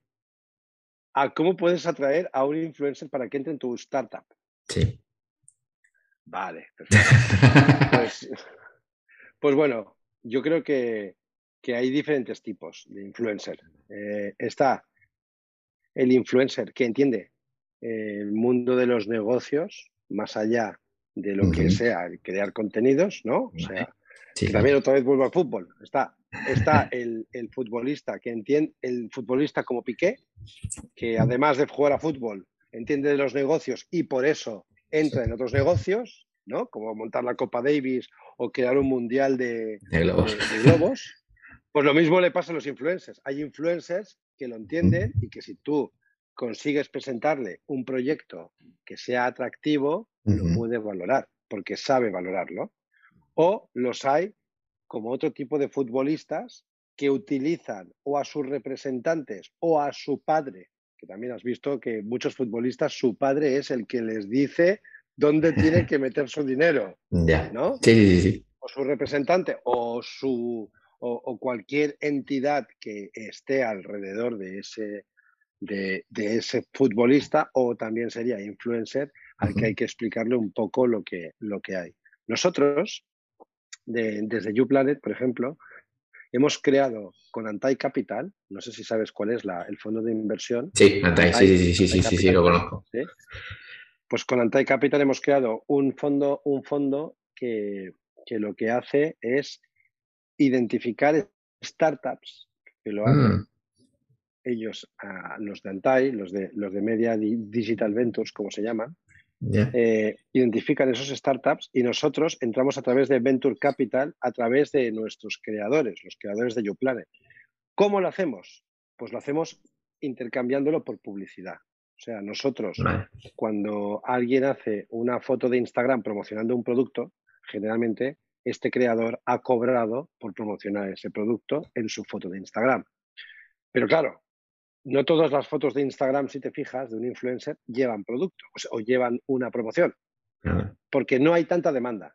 Ah, ¿Cómo puedes atraer a un influencer para que entre en tu startup? Sí. Vale, perfecto. Pues, pues, bueno, yo creo que, hay diferentes tipos de influencer. Eh, está el influencer que entiende el mundo de los negocios más allá de lo que sea el crear contenidos, ¿no? O sea, también otra vez vuelvo al fútbol. Está, está el, el, futbolista que entiende, el futbolista como Piqué, que además de jugar a fútbol, entiende de los negocios y por eso entra en otros negocios, ¿no? Como montar la Copa Davis o crear un mundial de, globos. Pues lo mismo le pasa a los influencers. Hay influencers que lo entienden y que si tú consigues presentarle un proyecto que sea atractivo, lo puede valorar, porque sabe valorarlo. O los hay como otro tipo de futbolistas que utilizan o a sus representantes o a su padre que también has visto que muchos futbolistas, su padre es el que les dice dónde tienen que meter su dinero. Ya. ¿No? Sí, sí, sí. O su representante o su o, cualquier entidad que esté alrededor de ese, de, ese futbolista o también sería influencer al que hay que explicarle un poco lo que, lo que hay. Nosotros, desde YouPlanet, por ejemplo, Hemos creado con Antai Capital, no sé si sabes cuál es la, el fondo de inversión. Sí, Antai, sí, sí, sí, sí, sí, sí, lo conozco. Pues con Antai Capital hemos creado un fondo, un fondo que, lo que hace es identificar startups que lo hacen mm. ellos, los de Antai, los de, los de Media Digital Ventures, como se llaman, eh, identifican esos startups y nosotros entramos a través de Venture Capital, a través de nuestros creadores, los creadores de YouPlanet. ¿Cómo lo hacemos? Pues lo hacemos intercambiándolo por publicidad. O sea, nosotros, cuando alguien hace una foto de Instagram promocionando un producto, generalmente este creador ha cobrado por promocionar ese producto en su foto de Instagram. Pero claro, no todas las fotos de Instagram, si te fijas, de un influencer, llevan producto o, llevan una promoción. Porque no hay tanta demanda,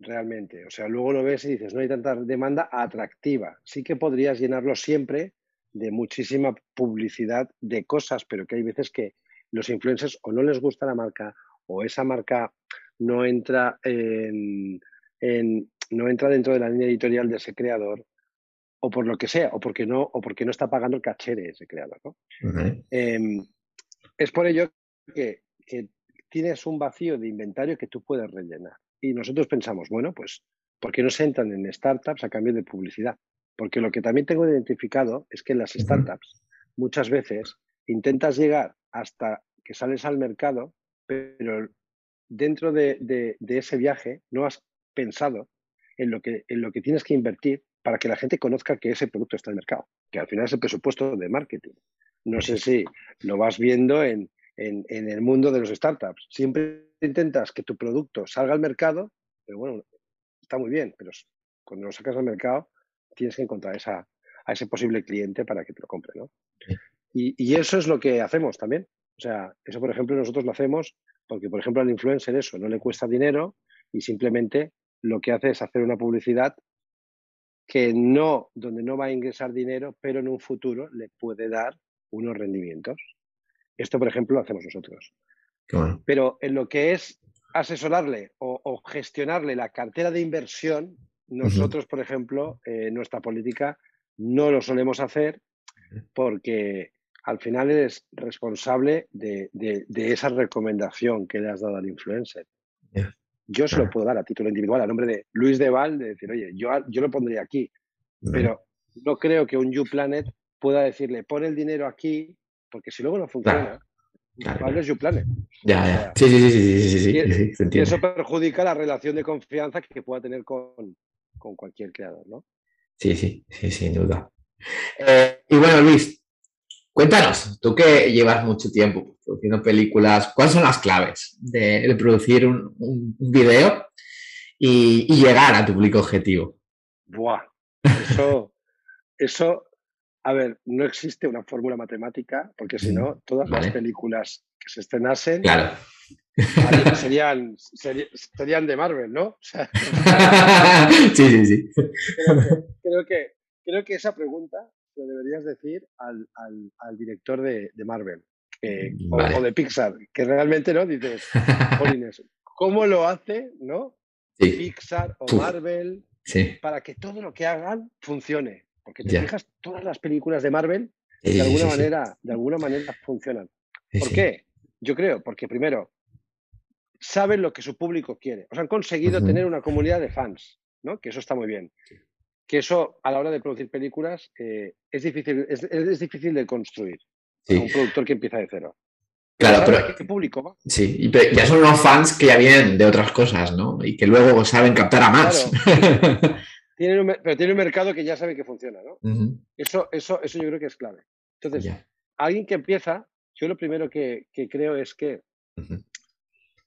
realmente. O sea, luego lo ves y dices, no hay tanta demanda atractiva. Sí que podrías llenarlo siempre de muchísima publicidad de cosas, pero que hay veces que los influencers o no les gusta la marca o esa marca no entra en, no entra dentro de la línea editorial de ese creador o por lo que sea, o porque no, o porque no está pagando el caché de ese creador. Em, es por ello que, tienes un vacío de inventario que tú puedes rellenar. Y nosotros pensamos, bueno, pues, ¿por qué no se entran en startups a cambio de publicidad? Porque lo que también tengo identificado es que en las startups muchas veces intentas llegar hasta que sales al mercado, pero dentro de, ese viaje no has pensado en lo, que, en lo que tienes que invertir para que la gente conozca que ese producto está en el mercado, que al final es el presupuesto de marketing. No sé si lo vas viendo en, el mundo de los startups. Siempre intentas que tu producto salga al mercado, pero bueno, está muy bien, pero cuando lo sacas al mercado tienes que encontrar esa, a ese posible cliente para que te lo compre. ¿no? Y, eso es lo que hacemos también. O sea, eso, por ejemplo, nosotros lo hacemos porque, por ejemplo, al influencer eso no le cuesta dinero y simplemente lo que hace es hacer una publicidad que no, donde no va a ingresar dinero, pero en un futuro le puede dar unos rendimientos. Esto, por ejemplo, lo hacemos nosotros. Pero en lo que es asesorarle o, gestionarle la cartera de inversión, nosotros, por ejemplo, eh, nuestra política no lo solemos hacer porque al final eres responsable de, esa recomendación que le has dado al influencer. Yo se lo puedo dar a título individual, a nombre de Luis Deval, de decir, oye, yo, yo lo pondría aquí, pero no creo que un YouPlanet pueda decirle, pon el dinero aquí, porque si luego no funciona, claro. es YouPlanet. Ya, ya. Sí, sí, sí, sí, sí, sí, y, eso perjudica la relación de confianza que pueda tener con, con cualquier creador, ¿no? Sí, sí, sí, sin duda. Eh, y bueno, Luis, cuéntanos, tú que llevas mucho tiempo produciendo películas, ¿cuáles son las claves de, producir un, video y, llegar a tu público objetivo? Buah, eso, eso, a ver, no existe una fórmula matemática, porque si no, todas las películas que se estrenasen claro. serían, serían, de Marvel, ¿no? sí, sí, sí. Creo que, creo que, esa pregunta lo deberías decir al, al, director de, de Marvel o, de Pixar, que realmente no dices, ¿cómo lo hace, no? Pixar o Marvel para que todo lo que hagan funcione. Porque te fijas, todas las películas de Marvel de alguna manera, de alguna manera funcionan. ¿Por qué? Yo creo, porque primero, saben lo que su público quiere. O sea, han conseguido tener una comunidad de fans, ¿no? Que eso está muy bien. Que eso, a la hora de producir películas, eh, es, difícil, es, difícil de construir. Un productor que empieza de cero. Claro, pero. ¿Qué público Sí, y ya son unos fans que ya vienen de otras cosas, ¿no? Y que luego saben captar a más. pero tiene un mercado que ya sabe que funciona, ¿no? eso, eso, eso yo creo que es clave. Entonces, alguien que empieza, yo lo primero que, creo es que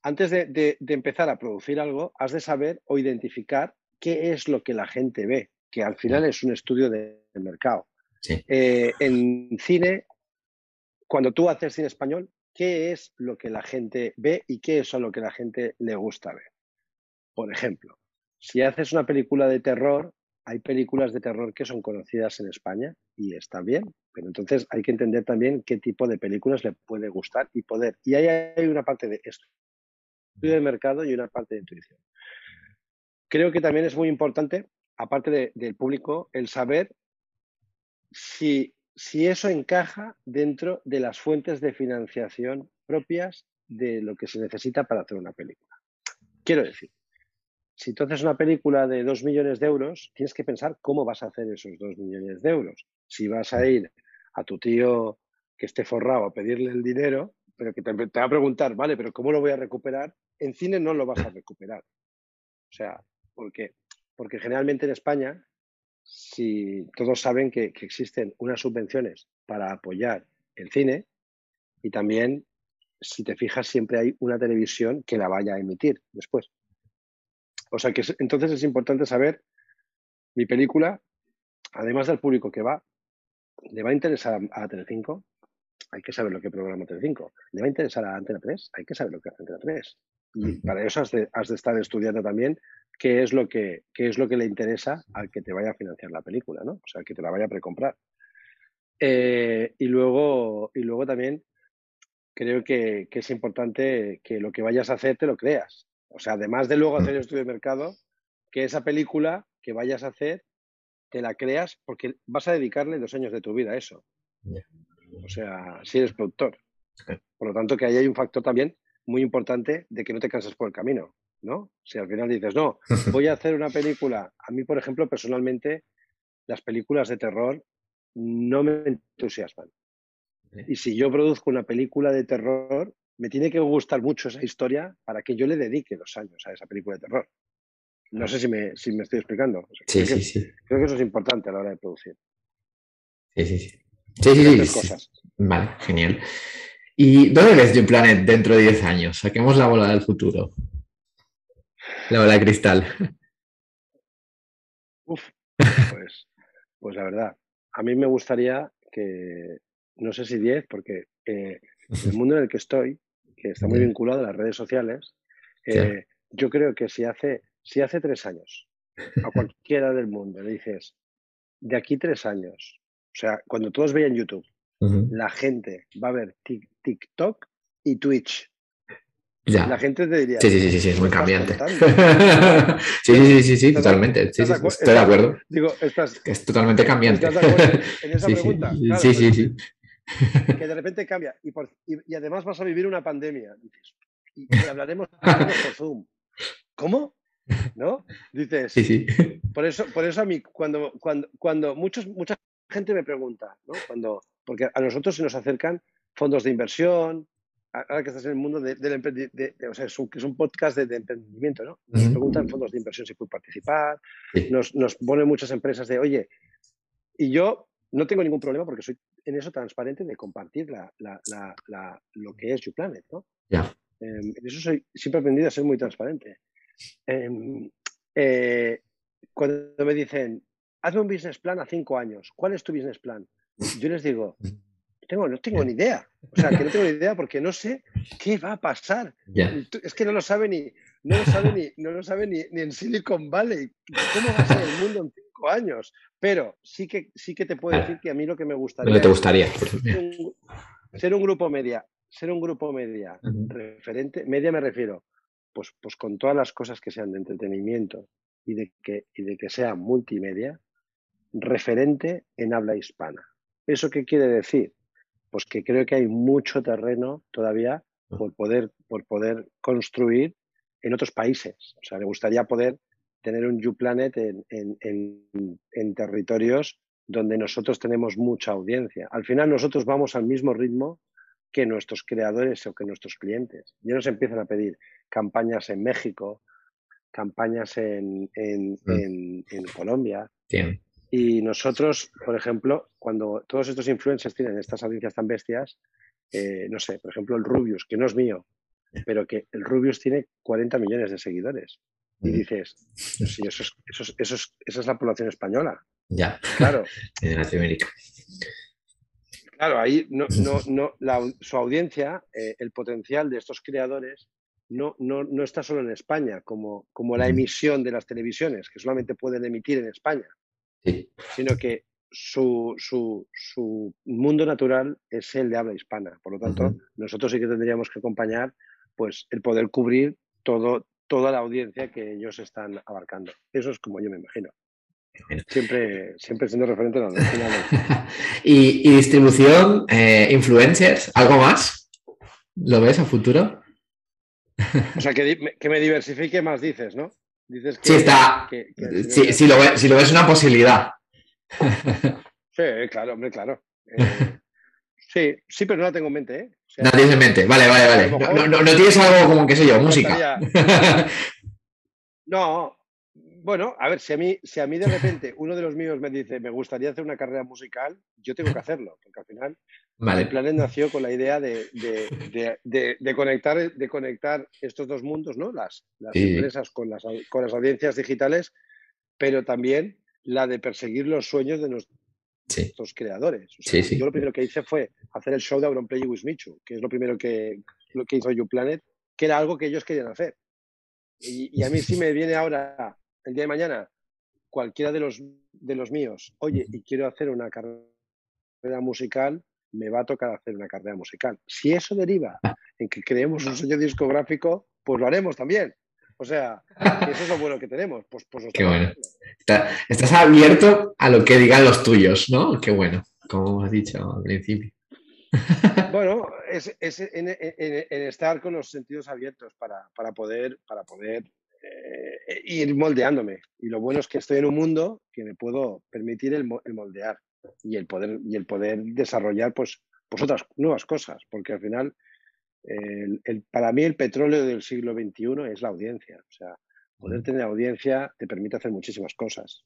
antes de, empezar a producir algo, has de saber o identificar qué es lo que la gente ve, que al final es un estudio de, mercado. Eh, en cine, cuando tú haces cine español, ¿qué es lo que la gente ve y qué es lo que la gente le gusta ver? Por ejemplo, si haces una película de terror, hay películas de terror que son conocidas en España y está bien, pero entonces hay que entender también qué tipo de películas le puede gustar y poder. Y ahí hay una parte de esto, de mercado y una parte de intuición. Creo que también es muy importante, aparte del público, el saber si, si eso encaja dentro de las fuentes de financiación propias de lo que se necesita para hacer una película. Quiero decir, si tú haces una película de dos millones de euros, tienes que pensar cómo vas a hacer esos dos millones de euros. Si vas a ir a tu tío que esté forrado a pedirle el dinero, pero que te, va a preguntar, vale, pero ¿cómo lo voy a recuperar? En cine no lo vas a recuperar. O sea, porque, porque generalmente en España, si todos saben que, existen unas subvenciones para apoyar el cine y también, si te fijas, siempre hay una televisión que la vaya a emitir después. O sea que entonces es importante saber mi película, además del público que va, le va a interesar a, a Telecinco, hay que saber lo que programa Telecinco. ¿Le va a interesar a Antena 3? Hay que saber lo que hace Antena 3. Y para eso has de, estar estudiando también qué es, lo que, qué es lo que le interesa al que te vaya a financiar la película, ¿no? O sea, al que te la vaya a precomprar. Eh, y, luego, y luego también creo que, es importante que lo que vayas a hacer te lo creas. O sea, además de luego hacer el estudio de mercado, que esa película que vayas a hacer te la creas porque vas a dedicarle dos años de tu vida a eso. O sea, si eres productor. Por lo tanto, que ahí hay un factor también muy importante de que no te canses por el camino, ¿no? Si al final dices, no, voy a hacer una película. A mí, por ejemplo, personalmente, las películas de terror no me entusiasman. Y si yo produzco una película de terror, me tiene que gustar mucho esa historia para que yo le dedique los años a esa película de terror. No sé si me, si me estoy explicando. sí, sí, sí. Creo que eso es importante a la hora de producir. Sí, sí, sí. Sí, sí, sí. Vale, genial. ¿Y dónde ves You Planet dentro de 10 años? Saquemos la bola del futuro. La bola de cristal. Uf, pues, pues la verdad, a mí me gustaría que, no sé si 10, porque eh, el mundo en el que estoy, que está muy vinculado a las redes sociales, eh, yo creo que si hace, si hace tres años a cualquiera del mundo le dices, de aquí tres años, o sea, cuando todos vean YouTube, la gente va a ver TikTok y Twitch. Ya. La gente te diría. Sí, sí, sí, sí, es muy cambiante. sí, sí, sí, sí, totalmente. Sí, estoy de acuerdo. Digo, estás. Es totalmente cambiante. ¿Estás de acuerdo en esa pregunta? sí, sí, sí. Que de repente cambia. Y, además vas a vivir una pandemia. Dices, y, hablaremos por Zoom. ¿Cómo? ¿No? Dices. Sí, sí. Por eso, por eso a mí, cuando, cuando, cuando muchos, mucha gente me pregunta, ¿no? Cuando, porque a nosotros se nos acercan fondos de inversión, ahora que estás en el mundo del emprendimiento, o sea, es un, podcast de, emprendimiento, ¿no? Nos preguntan fondos de inversión si pueden participar, nos, nos ponen muchas empresas de, oye, y yo no tengo ningún problema porque soy en eso transparente de compartir la, lo que es YouPlanet, ¿no? Ya. Em, en eso soy, siempre he aprendido a ser muy transparente. Em, eh, cuando me dicen, hazme un business plan a cinco años, ¿cuál es tu business plan? Yo les digo, tengo, no tengo ni idea. O sea, que no tengo ni idea porque no sé qué va a pasar. Es que no lo sabe ni, no lo sabe ni, no lo sabe ni, ni, en Silicon Valley. ¿Cómo va a ser el mundo en cinco años? Pero sí que, sí que te puedo decir que a mí lo que me gustaría. ¿Qué te gustaría? ser un grupo media, ser un grupo media referente, media me refiero, pues, pues con todas las cosas que sean de entretenimiento y de que, y de que sea multimedia, referente en habla hispana. ¿Eso qué quiere decir? Pues que creo que hay mucho terreno todavía ah. por poder, por poder construir en otros países. O sea, me gustaría poder tener un YouPlanet en, en, en, territorios donde nosotros tenemos mucha audiencia. Al final nosotros vamos al mismo ritmo que nuestros creadores o que nuestros clientes. Ya nos empiezan a pedir campañas en México, campañas en, en, mm. en Colombia. Y nosotros, por ejemplo, cuando todos estos influencers tienen estas audiencias tan bestias, eh, no sé, por ejemplo, el Rubius, que no es mío, pero que el Rubius tiene 40 millones de seguidores. Y dices, sí, eso es, eso eso es, esa es la población española. Ya. Claro. de Latinoamérica. Claro, ahí no, no, no, la, su audiencia, eh, el potencial de estos creadores no, no, no, está solo en España, como, como la emisión de las televisiones, que solamente pueden emitir en España sino que su, su, su, mundo natural es el de habla hispana. Por lo tanto, nosotros sí que tendríamos que acompañar pues, el poder cubrir todo, toda la audiencia que ellos están abarcando. Eso es como yo me imagino. Siempre, siempre siendo referente a la ¿Y, ¿Y, distribución, eh, influencers, algo más? ¿Lo ves a futuro? o sea, que, que me diversifique más, dices, ¿no? Dices que, sí, está. si, lo ves, si lo ves una posibilidad. Sí, claro, hombre, claro. Eh, sí, sí, pero no la tengo en mente, ¿eh? no tienes en mente, vale, vale, vale. No, no, tienes algo como, qué sé yo, música. no, bueno, a ver, si a, mí, si a mí de repente uno de los míos me dice, me gustaría hacer una carrera musical, yo tengo que hacerlo, porque al final el Planet nació con la idea de, conectar, de conectar estos dos mundos, ¿no? Las, empresas con las, con las audiencias digitales, pero también la de perseguir los sueños de nuestros creadores. yo lo primero que hice fue hacer el show de Auronplay with Michu, que es lo primero que, lo que hizo YouPlanet, que era algo que ellos querían hacer. Y, y a mí sí me viene ahora el día de mañana cualquiera de los, de los míos, oye, y quiero hacer una carrera musical, me va a tocar hacer una carrera musical. Si eso deriva en que creemos un sello discográfico, pues lo haremos también. O sea, eso es lo bueno que tenemos. Pues, pues Qué bueno. estás abierto a lo que digan los tuyos, ¿no? Qué bueno, como has dicho al principio. Bueno, es, en, estar con los sentidos abiertos para, poder, para poder eh, ir moldeándome. Y lo bueno es que estoy en un mundo que me puedo permitir el, moldear y el poder, y el poder desarrollar pues, pues otras nuevas cosas, porque al final el, para mí el petróleo del siglo XXI es la audiencia. O sea, poder tener audiencia te permite hacer muchísimas cosas.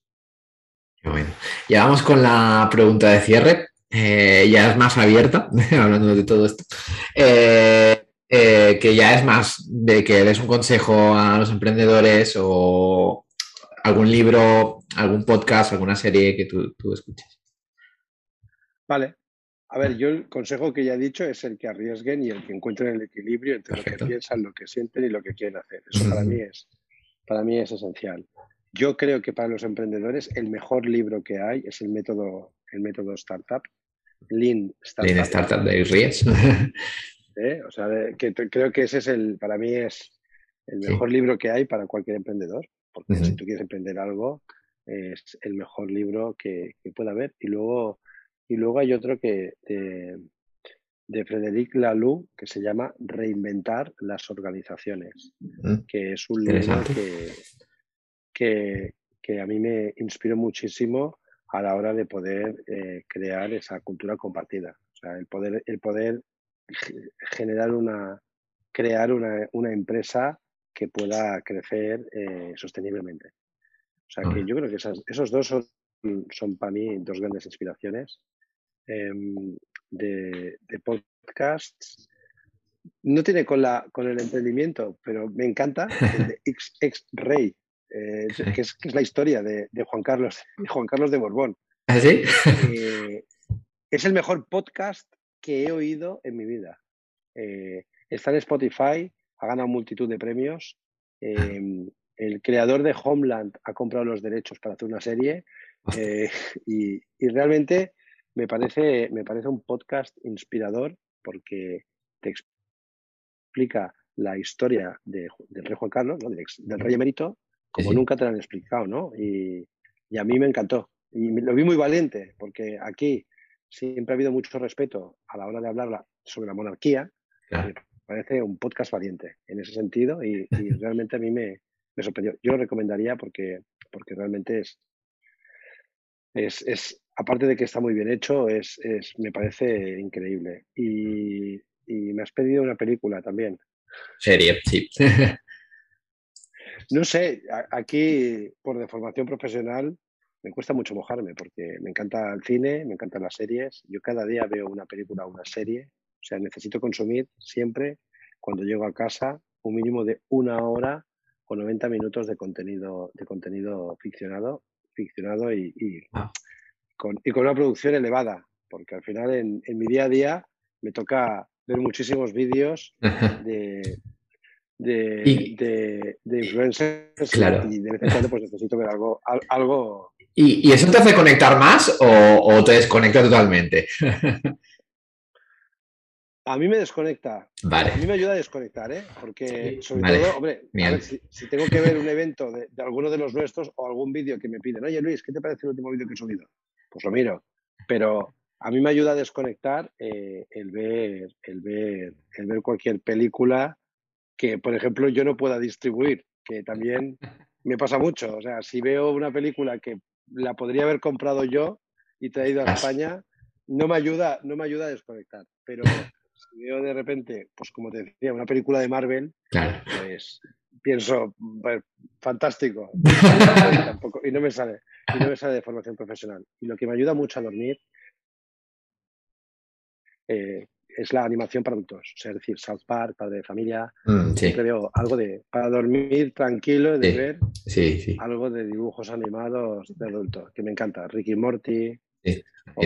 Bueno, ya vamos con la pregunta de cierre. Eh, ya es más abierta, hablando de todo esto. Eh, eh, que ya es más de que des un consejo a los emprendedores o algún libro, algún podcast, alguna serie que tú, tú escuches. Vale, a ver, yo el consejo que ya he dicho es el que arriesguen y el que encuentren el equilibrio entre lo que piensan, lo que sienten y lo que quieren hacer. Eso para mí es, para mí es esencial. Yo creo que para los emprendedores el mejor libro que hay es el método, el método startup, Lean Startup. Lean Startup de Ries. ¿Eh? O sea, que creo que ese es el, para mí es el mejor libro que hay para cualquier emprendedor, porque si tú quieres emprender algo, es el mejor libro que, que pueda haber. Y luego y luego hay otro que de, de Frederic Laloux que se llama Reinventar las organizaciones, que es un libro que, que, a mí me inspiró muchísimo a la hora de poder eh, crear esa cultura compartida. O sea, el poder, el poder generar una, crear una, una empresa que pueda crecer eh, sosteniblemente. O sea, que yo creo que esos dos son, son para mí dos grandes inspiraciones Em, de, podcasts. No tiene con, la, con el emprendimiento, pero me encanta el de X, Rey, eh, que, es, la historia de, Juan Carlos, de Juan Carlos de Borbón. ¿Ah, eh, es el mejor podcast que he oído en mi vida. Eh, está en Spotify, ha ganado multitud de premios. Em, el creador de Homeland ha comprado los derechos para hacer una serie y, y, realmente me parece, me parece un podcast inspirador porque te explica la historia del rey Juan Carlos, del, rey emérito, como nunca te lo han explicado, ¿no? Y, a mí me encantó. Y lo vi muy valiente, porque aquí siempre ha habido mucho respeto a la hora de hablar sobre la monarquía. Me parece un podcast valiente en ese sentido y, realmente a mí me, me, sorprendió. Yo lo recomendaría porque, porque realmente es, es, aparte de que está muy bien hecho, es, me parece increíble. Y, me has pedido una película también. Serie, sí. no sé, aquí por deformación profesional me cuesta mucho mojarme porque me encanta el cine, me encantan las series. Yo cada día veo una película o una serie. O sea, necesito consumir siempre, cuando llego a casa, un mínimo de una hora o 90 minutos de contenido, de contenido ficcionado, ficcionado y, ah con, y con una producción elevada, porque al final en, mi día a día me toca ver muchísimos vídeos de, de, influencers y de vez en cuando pues necesito ver algo. algo... ¿Y, eso te hace conectar más o, te desconecta totalmente? A mí me desconecta. Vale. A mí me ayuda a desconectar, ¿eh? Porque, sobre todo, hombre, si, tengo que ver un evento de, de, alguno de los nuestros o algún vídeo que me piden, oye Luis, ¿qué te parece el último vídeo que he subido? pues lo miro. Pero a mí me ayuda a desconectar eh, el, ver, el, ver, el ver cualquier película que, por ejemplo, yo no pueda distribuir, que también me pasa mucho. O sea, si veo una película que la podría haber comprado yo y traído a España, no me ayuda, no me ayuda a desconectar. Pero si veo de repente, pues como te decía, una película de Marvel, pues pienso, pues, fantástico. y no me sale y no me sale de formación profesional. Y lo que me ayuda mucho a dormir eh, es la animación para adultos, o sea, es decir, South Park, Padre de Familia. Mm, siempre veo algo de, para dormir tranquilo, de ver algo de dibujos animados de adultos, que me encanta. Ricky Morty, o, o,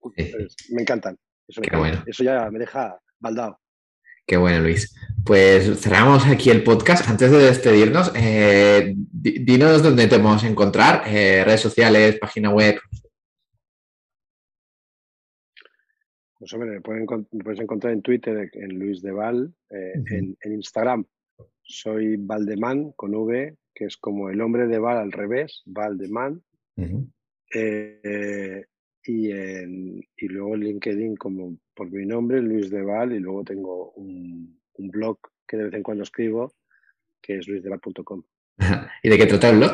o pues, me encantan. Eso, Eso ya me deja baldado. Qué bueno, Luis. Pues cerramos aquí el podcast. Antes de despedirnos, eh, dinos dónde te podemos encontrar, eh, redes sociales, página web. Pues hombre, me, puedes encontrar en Twitter en Luis de Val, eh, en, Instagram soy Valdemán con V, que es como el hombre de Val al revés, Valdemán. Eh, y, en, y luego en LinkedIn como por mi nombre, Luis de Val, y luego tengo un, un blog que de vez en cuando escribo, que es luisdeval.com. ¿Y de qué trata el blog?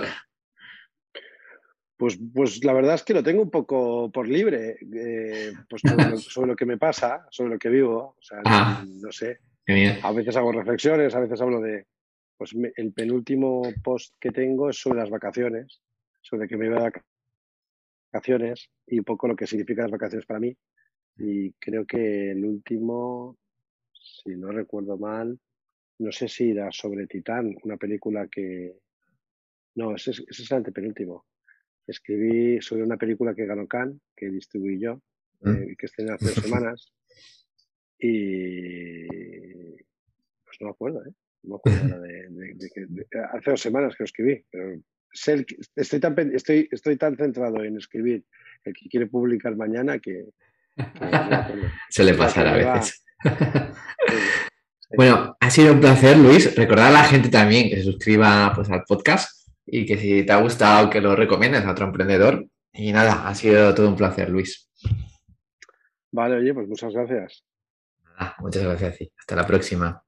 Pues, pues la verdad es que lo tengo un poco por libre, eh, pues sobre lo, que me pasa, sobre lo que vivo. O sea, ah. no, sé. A veces hago reflexiones, a veces hablo de. Pues el penúltimo post que tengo es sobre las vacaciones, sobre que me iba de vacaciones y un poco lo que significan las vacaciones para mí. Y creo que el último, si no recuerdo mal, no sé si era sobre Titán, una película que. No, ese, ese es el antepenúltimo escribí sobre una película que ganó Cannes, que distribuí yo, mm. eh, que estrené hace dos semanas. Y pues no me acuerdo, ¿eh? No me acuerdo de, hace dos semanas que lo escribí, pero estoy, tan, estoy, estoy tan centrado en escribir el que quiere publicar mañana que... Se le pasará a veces. Bueno, ha sido un placer, Luis. Recordar a la gente también que se suscriba pues, al podcast y que si te ha gustado que lo recomiendes a otro emprendedor. Y nada, ha sido todo un placer, Luis. Vale, oye, pues muchas gracias. muchas gracias. Hasta la próxima.